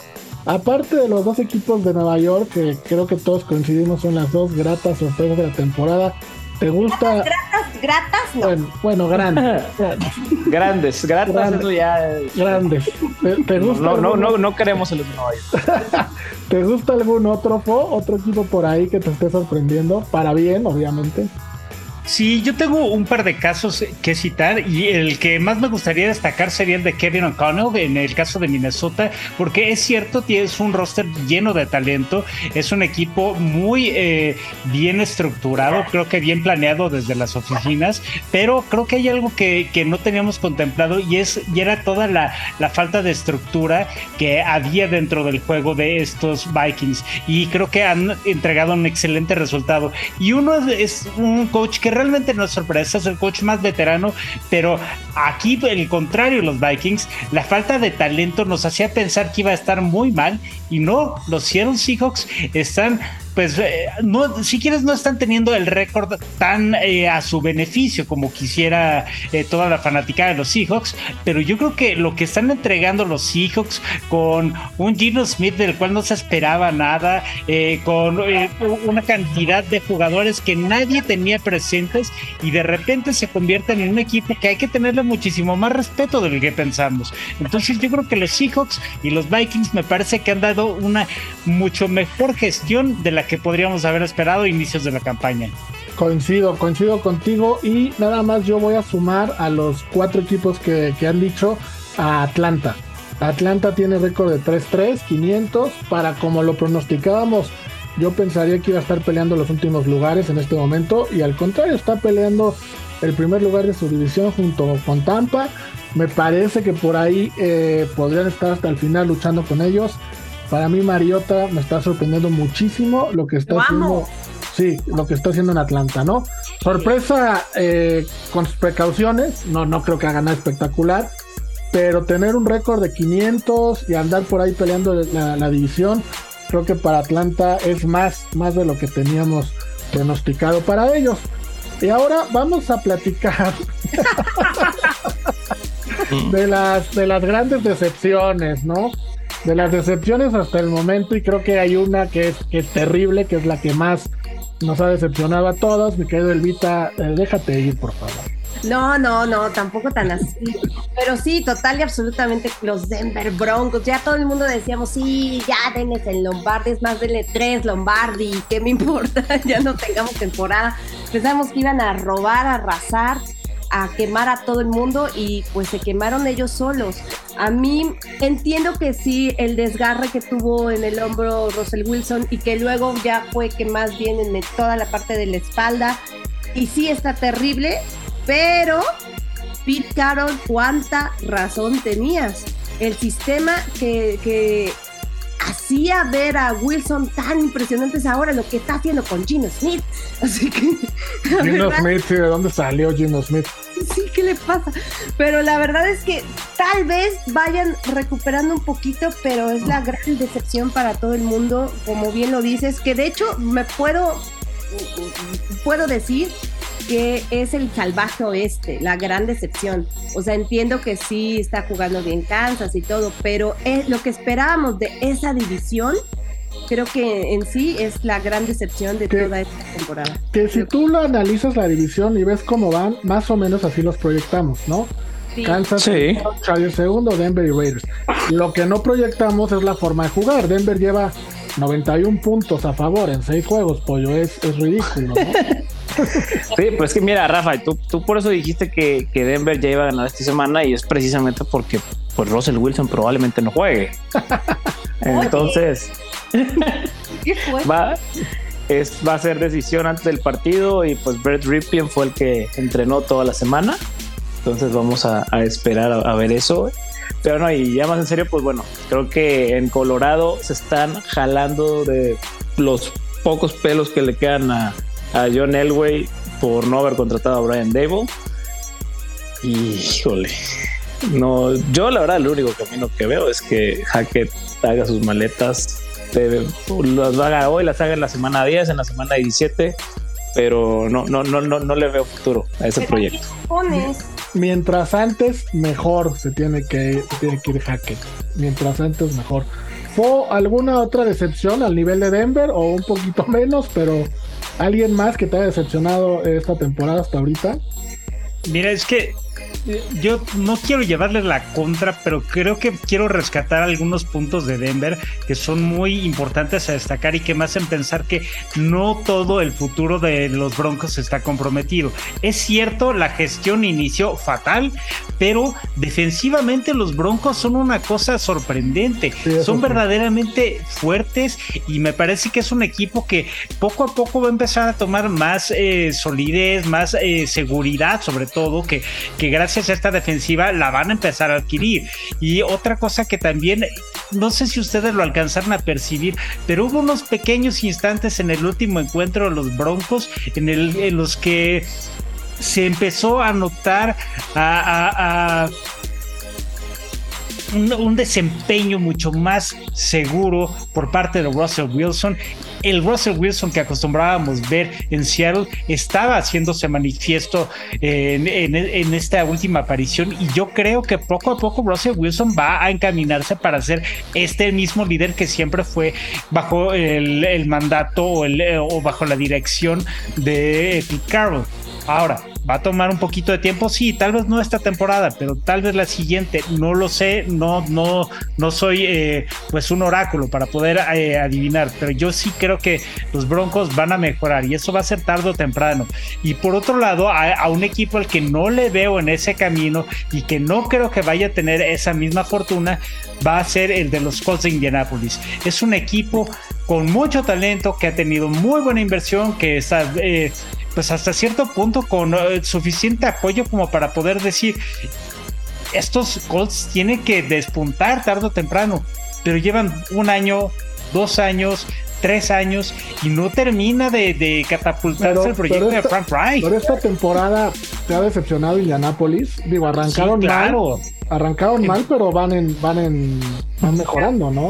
aparte de los dos equipos de Nueva York, que creo que todos coincidimos son las dos gratas sorpresas de la temporada, ¿te gusta? Gratas, gratas, no. Bueno, bueno grandes. grandes, gratas, Grandes. eso ya. grandes. ¿Te, gusta no, no, alguno- no, no queremos York. ¿Te gusta algún otro Fo? ¿Otro equipo por ahí que te esté sorprendiendo? Para bien, obviamente. Sí, yo tengo un par de casos que citar y el que más me gustaría destacar sería el de Kevin O'Connell en el caso de Minnesota, porque es cierto, tienes un roster lleno de talento, es un equipo muy eh, bien estructurado, creo que bien planeado desde las oficinas, pero creo que hay algo que, que no teníamos contemplado y es y era toda la, la falta de estructura que había dentro del juego de estos Vikings y creo que han entregado un excelente resultado. Y uno es, un coach que realmente no es sorpresa, es el coach más veterano, pero aquí el contrario, los Vikings, la falta de talento nos hacía pensar que iba a estar muy mal y no, los Seattle Seahawks están pues eh, no, si quieres no están teniendo el récord tan eh, a su beneficio como quisiera eh, toda la fanática de los Seahawks, pero yo creo que lo que están entregando los Seahawks con un Gino Smith del cual no se esperaba nada, con una cantidad de jugadores que nadie tenía presentes y de repente se convierten en un equipo que hay que tenerle muchísimo más respeto del que pensamos. Entonces yo creo que los Seahawks y los Vikings me parece que han dado una mucho mejor gestión de la que podríamos haber esperado inicios de la campaña. Coincido, coincido contigo y nada más yo voy a sumar a los cuatro equipos que, que han dicho a Atlanta. Atlanta tiene récord de 3-3, 500, para como lo pronosticábamos, yo pensaría que iba a estar peleando los últimos lugares en este momento y al contrario está peleando el primer lugar de su división junto con Tampa. Me parece que por ahí eh, podrían estar hasta el final luchando con ellos. Para mí Mariota me está sorprendiendo muchísimo lo que está haciendo. Sí, lo que está haciendo en Atlanta, ¿no? Sorpresa eh, con sus precauciones, no, no creo que haga nada espectacular, pero tener un récord de 500 y andar por ahí peleando la, la división, creo que para Atlanta es más, más de lo que teníamos pronosticado para ellos. Y ahora vamos a platicar de las, de las grandes decepciones, ¿no? De las decepciones hasta el momento, y creo que hay una que es, que es terrible, que es la que más nos ha decepcionado a todos. Mi querido Elvita, eh, déjate ir, por favor. No, no, no, tampoco tan así. Pero sí, total y absolutamente los Denver Broncos. Ya todo el mundo decíamos, sí, ya denles el Lombardi, es más, denle tres Lombardi, ¿qué me importa? ya no tengamos temporada. Pensamos que iban a robar, a arrasar, a quemar a todo el mundo y pues se quemaron ellos solos. A mí entiendo que sí, el desgarre que tuvo en el hombro Russell Wilson y que luego ya fue que más bien en toda la parte de la espalda. Y sí está terrible, pero Pete Carroll, cuánta razón tenías. El sistema que, que ver a Wilson tan impresionante es ahora lo que está haciendo con Gino Smith. Así que. Gino verdad, Smith, ¿de dónde salió Gino Smith? Sí, ¿qué le pasa? Pero la verdad es que tal vez vayan recuperando un poquito, pero es la gran decepción para todo el mundo, como bien lo dices, que de hecho me puedo, puedo decir que es el salvaje oeste, la gran decepción. O sea, entiendo que sí está jugando bien Kansas y todo, pero es lo que esperábamos de esa división, creo que en sí es la gran decepción de toda esta temporada. Que si tú lo analizas la división y ves cómo van, más o menos así los proyectamos, ¿no? Sí. Kansas, Sí. Chargers segundo, Denver y Raiders. Lo que no proyectamos es la forma de jugar. Denver lleva 91 puntos a favor en 6 juegos, pollo. Es, es ridículo, ¿no? Sí, pues es que mira, Rafa, tú, tú por eso dijiste que, que Denver ya iba a ganar esta semana y es precisamente porque pues Russell Wilson probablemente no juegue. Entonces ¿Qué fue? va, es, va a ser decisión antes del partido y pues Brett Ripien fue el que entrenó toda la semana. Entonces vamos a, a esperar a, a ver eso. Pero no, y ya más en serio, pues bueno, creo que en Colorado se están jalando de los pocos pelos que le quedan a, a John Elway por no haber contratado a Brian Dable. Híjole. No, yo la verdad lo único camino que veo es que Hackett haga sus maletas, las haga hoy, las haga en la semana 10, en la semana 17 pero no, no, no, no, no le veo futuro a ese proyecto. Mientras antes, mejor se tiene que, se tiene que ir Hackett. Mientras antes, mejor. ¿Fue alguna otra decepción al nivel de Denver o un poquito menos, pero alguien más que te haya decepcionado esta temporada hasta ahorita? Mira, es que yo no quiero llevarle la contra, pero creo que quiero rescatar algunos puntos de Denver que son muy importantes a destacar y que me hacen pensar que no todo el futuro de los Broncos está comprometido. Es cierto, la gestión inició fatal, pero defensivamente los Broncos son una cosa sorprendente. son verdaderamente fuertes y me parece que es un equipo que poco a poco va a empezar a tomar más eh, solidez, más eh, seguridad, sobre todo, que, que gracias gracias a esta defensiva la van a empezar a adquirir. Y otra cosa que también, no sé si ustedes lo alcanzaron a percibir, pero hubo unos pequeños instantes en el último encuentro de los Broncos en, el, en los que se empezó a notar un, desempeño mucho más seguro por parte de Russell Wilson el Russell Wilson que acostumbrábamos ver en Seattle estaba haciéndose manifiesto en, esta última aparición y yo creo que poco a poco Russell Wilson va a encaminarse para ser este mismo líder que siempre fue bajo el, mandato o, o, bajo la dirección de Pete Carroll. Ahora, va a tomar un poquito de tiempo, sí, tal vez no esta temporada, pero tal vez la siguiente, no lo sé, no, no, no soy eh, pues un oráculo para poder eh, adivinar, pero yo sí creo que los Broncos van a mejorar y eso va a ser tarde o temprano. Y por otro lado, a, un equipo al que no le veo en ese camino y que no creo que vaya a tener esa misma fortuna, va a ser el de los Colts de Indianapolis. Es un equipo con mucho talento que ha tenido muy buena inversión, que está... Eh, pues hasta cierto punto con eh, suficiente apoyo como para poder decir, estos Colts tienen que despuntar tarde o temprano, pero llevan un año, dos años, tres años y no termina de, catapultarse el proyecto de Frank Reich. Pero esta temporada te ha decepcionado Indianapolis. Digo, arrancaron mal. Arrancaron mal, pero van en, van en, van mejorando, ¿no?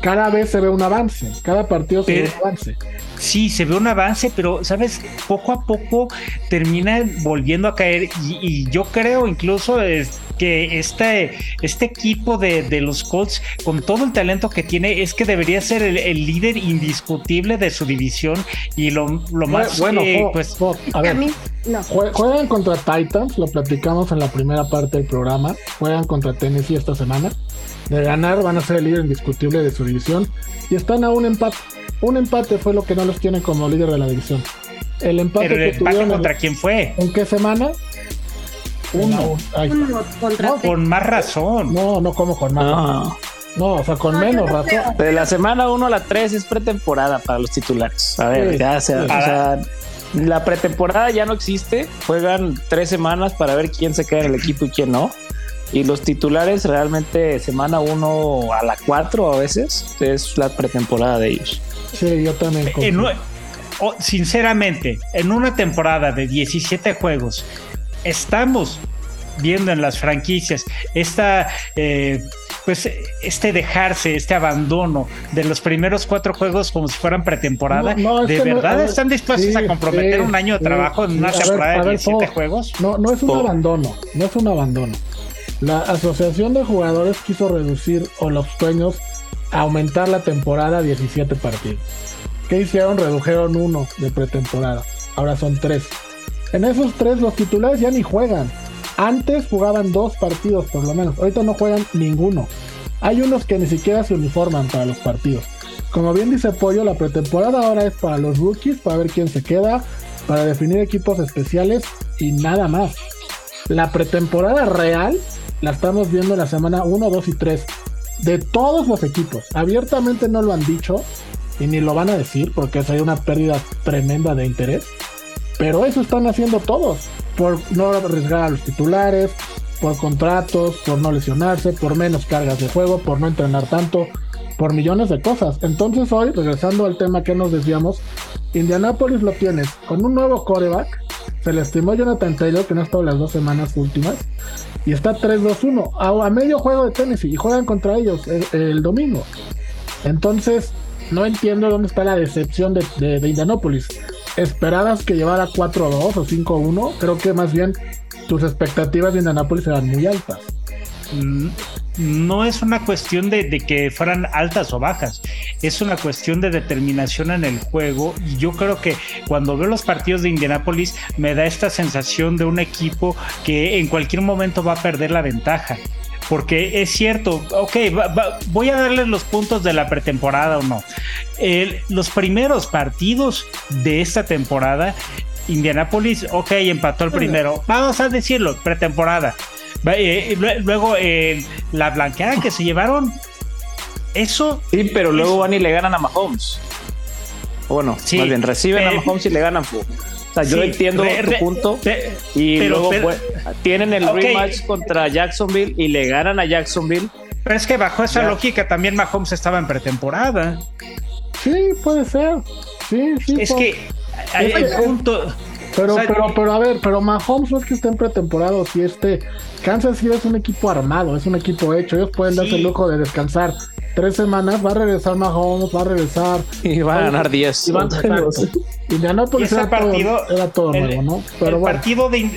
Cada, vez se ve un avance, cada partido se ve un avance. Sí, se ve un avance, pero, ¿sabes? Poco a poco termina volviendo a caer y, y yo creo incluso... Es, que este, este equipo de, los Colts, con todo el talento que tiene, es que debería ser el, líder indiscutible de su división y lo, más bueno, pues a ver, juegan contra Titans, lo platicamos en la primera parte del programa, juegan contra Tennessee esta semana. De ganar van a ser el líder indiscutible de su división y están a un empate. Un empate fue lo que no los tiene como líder de la división. El empate que tuvieron contra quién fue? ¿En qué semana? Uno. con más razón. No, no como con más. No. No, o sea, con menos razón. De la semana 1 a la 3 es pretemporada para los titulares. A ver, ya sea, o sea, la pretemporada ya no existe. Juegan tres semanas para ver quién se queda en el equipo y quién no. Y los titulares realmente semana 1 a la 4 a veces es la pretemporada de ellos. Sí, yo también. sinceramente, en una temporada de 17 juegos estamos viendo en las franquicias esta eh, pues este dejarse este abandono de los primeros cuatro juegos como si furan pretemporada. De verdad están dispuestos a comprometer un año de trabajo en una temporada de 17 juegos no no es un abandono no es un abandono la asociación de jugadores quiso reducir o los sueños aumentar la temporada a 17 partidos ¿qué hicieron? redujeron uno de pretemporada ahora son tres en esos tres los titulares ya ni juegan. Antes jugaban dos partidos por lo menos. Ahorita no juegan ninguno. Hay unos que ni siquiera se uniforman para los partidos. Como bien dice Pollo, la pretemporada ahora es para los rookies, para ver quién se queda, para definir equipos especiales y nada más. La pretemporada real la estamos viendo en la semana 1, 2 y 3 de todos los equipos. Abiertamente no lo han dicho y ni lo van a decir porque hay una pérdida tremenda de interés. Pero eso están haciendo todos, por no arriesgar a los titulares, por contratos, por no lesionarse, por menos cargas de juego, por no entrenar tanto, por millones de cosas. Entonces hoy, regresando al tema que nos decíamos, Indianapolis lo tienes con un nuevo coreback. Se le estimó Jonathan Taylor, que no ha estado las dos semanas últimas. Y está 3-2-1 a, medio juego de Tennessee y juegan contra ellos el, domingo. Entonces, no entiendo dónde está la decepción de, de, de Indianapolis esperabas que llevara 4-2 o 5-1. Creo que más bien tus expectativas de Indianapolis eran muy altas. No es una cuestión de, que fueran altas o bajas, es una cuestión de determinación en el juego. Y yo creo que cuando veo los partidos de Indianapolis me da esta sensación de un equipo que en cualquier momento va a perder la ventaja. Porque es cierto, ok, voy a darles los puntos de la pretemporada o no. los primeros partidos de esta temporada, Indianapolis, ok, empató el primero. Vamos a decirlo, pretemporada eh, luego eh, la blanqueada que se llevaron, eso. Sí, pero luego van y le ganan a Mahomes. Bueno, sí, más bien reciben a Mahomes y le ganan. O sea, yo entiendo tu punto. y luego tienen el rematch contra Jacksonville y le ganan a Jacksonville. Pero es que bajo esa lógica también Mahomes estaba en pretemporada. Sí, puede ser. Sí, sí. Es que hay, punto. Pero, pero, pero a ver, pero Mahomes no es que esté en pretemporada o si este. Kansas City es un equipo armado, es un equipo hecho. Ellos pueden darse el lujo de descansar tres semanas. Va a regresar Mahomes, va a regresar. Y va a ganar 10. Y, van, y ganó por ese partido era todo nuevo, ¿no? Pero el partido de.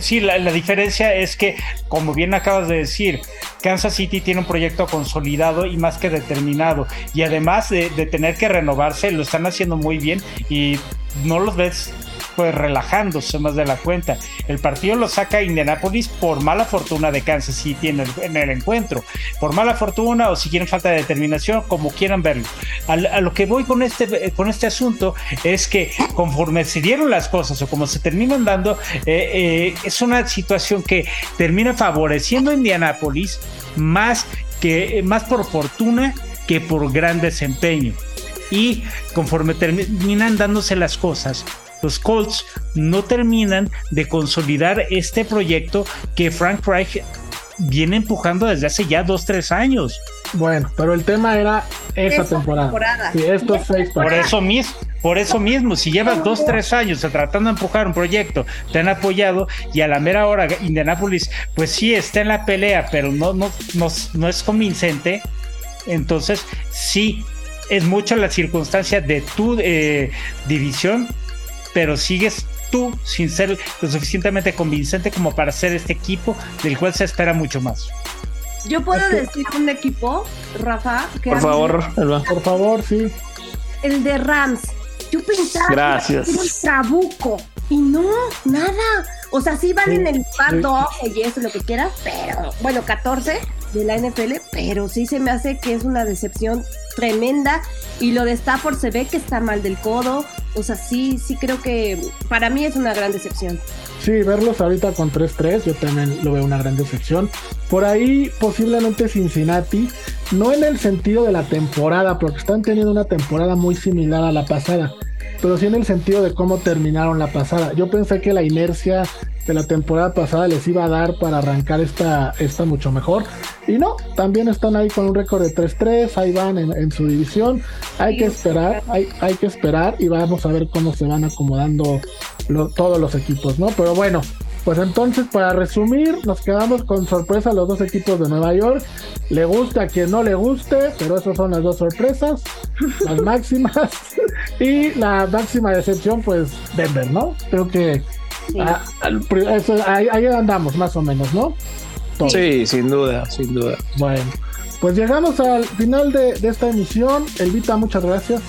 Sí, la, diferencia es que, como bien acabas de decir, Kansas City tiene un proyecto consolidado y más que determinado. Y además de, de tener que renovarse, lo están haciendo muy bien y no los ves pues relajándose más de la cuenta. El partido lo saca Indianapolis por mala fortuna de Kansas City en en el encuentro. Por mala fortuna o si quieren falta de determinación, como quieran verlo. A, lo que voy con este, con este asunto es que conforme se dieron las cosas o como se terminan dando, eh, eh, es una situación que termina favoreciendo a Indianapolis más, que, más por fortuna que por gran desempeño. Y conforme terminan dándose las cosas, los Colts no terminan de consolidar este proyecto que Frank Reich viene empujando desde hace ya dos, tres años. Bueno, pero el tema era esa temporada. Por eso mismo, por eso mismo, si llevas dos, tres años tratando de empujar un proyecto, te han apoyado y a la mera hora Indianapolis, pues sí está en la pelea, pero no, no, no, es convincente. Entonces, sí, es mucho la circunstancia de tu eh, división pero sigues tú sin ser lo suficientemente convincente como para ser este equipo del cual se espera mucho más. Yo puedo decir un equipo, Rafa, que por favor, por favor, sí. El de Rams. Yo pensaba Gracias. que era un trabuco y no, nada. O sea, sí van en el par 12 y eso, lo que quieras, pero bueno, 14 de la NFL, pero sí se me hace que es una decepción tremenda. Y lo de Stafford se ve que está mal del codo. O sea, sí, sí creo que para mí es una gran decepción. Sí, verlos ahorita con 3-3, yo también lo veo una gran decepción. Por ahí, posiblemente Cincinnati, no en el sentido de la temporada, porque están teniendo una temporada muy similar a la pasada, pero sí en el sentido de cómo terminaron la pasada. Yo pensé que la inercia de la temporada pasada les iba a dar para arrancar esta, esta mucho mejor. Y no, también están ahí con un récord de 3-3, ahí van en, su división. Hay que esperar, hay, hay que esperar y vamos a ver cómo se van acomodando todos los equipos, ¿no? Pero bueno, pues entonces, para resumir, nos quedamos con sorpresa los dos equipos de Nueva York. Le gusta a quien no le guste, pero esas son las dos sorpresas, las máximas. y la máxima decepción, pues Denver, ¿no? Creo que Ah, ahí, andamos, más o menos, ¿no? Sí, sin duda, sin duda. Bueno, pues llegamos al final de, esta emisión. Elvita, muchas gracias.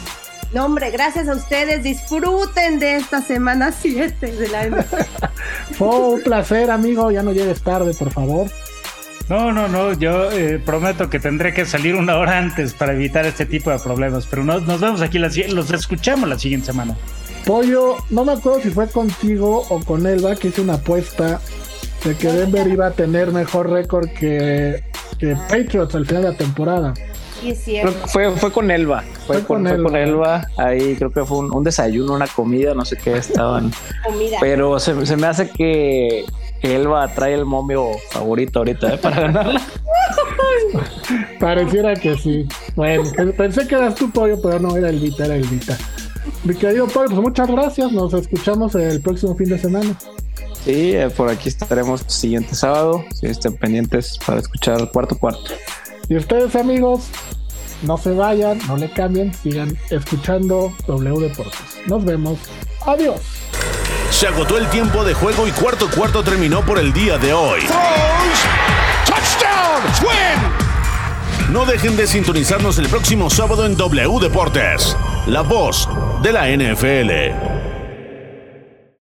No, hombre, gracias a ustedes. Disfruten de esta semana 7 de la Fue un placer, amigo. Ya no llegues tarde, por favor. No, no, no. Yo eh, prometo que tendré que salir una hora antes para evitar este tipo de problemas. Pero nos, nos vemos aquí, los escuchamos la siguiente semana. Pollo, no me acuerdo si fue contigo o con Elba que hice una apuesta de que Denver iba a tener mejor récord que, que Patriots al final de la temporada. Sí, es cierto. Fue, fue con Elba. Fue, con, Elba. Ahí creo que fue un, desayuno, una comida, no sé qué estaban. comida. Pero se, me hace que, Elba trae el momio favorito ahorita ¿eh? para ganarla. Pareciera que sí. Bueno, pensé que eras tu pollo, pero no era Elvita, era Elvita. Mi querido Pablo, pues muchas gracias. Nos escuchamos el próximo fin de semana. Sí, eh, por aquí estaremos el siguiente sábado. Si estén pendientes para escuchar el cuarto cuarto. Y ustedes, amigos, no se vayan, no le cambien, sigan escuchando W Deportes. Nos vemos. Adiós. Se agotó el tiempo de juego y cuarto cuarto terminó por el día de hoy. No dejen de sintonizarnos el próximo sábado en W Deportes, la voz de la NFL.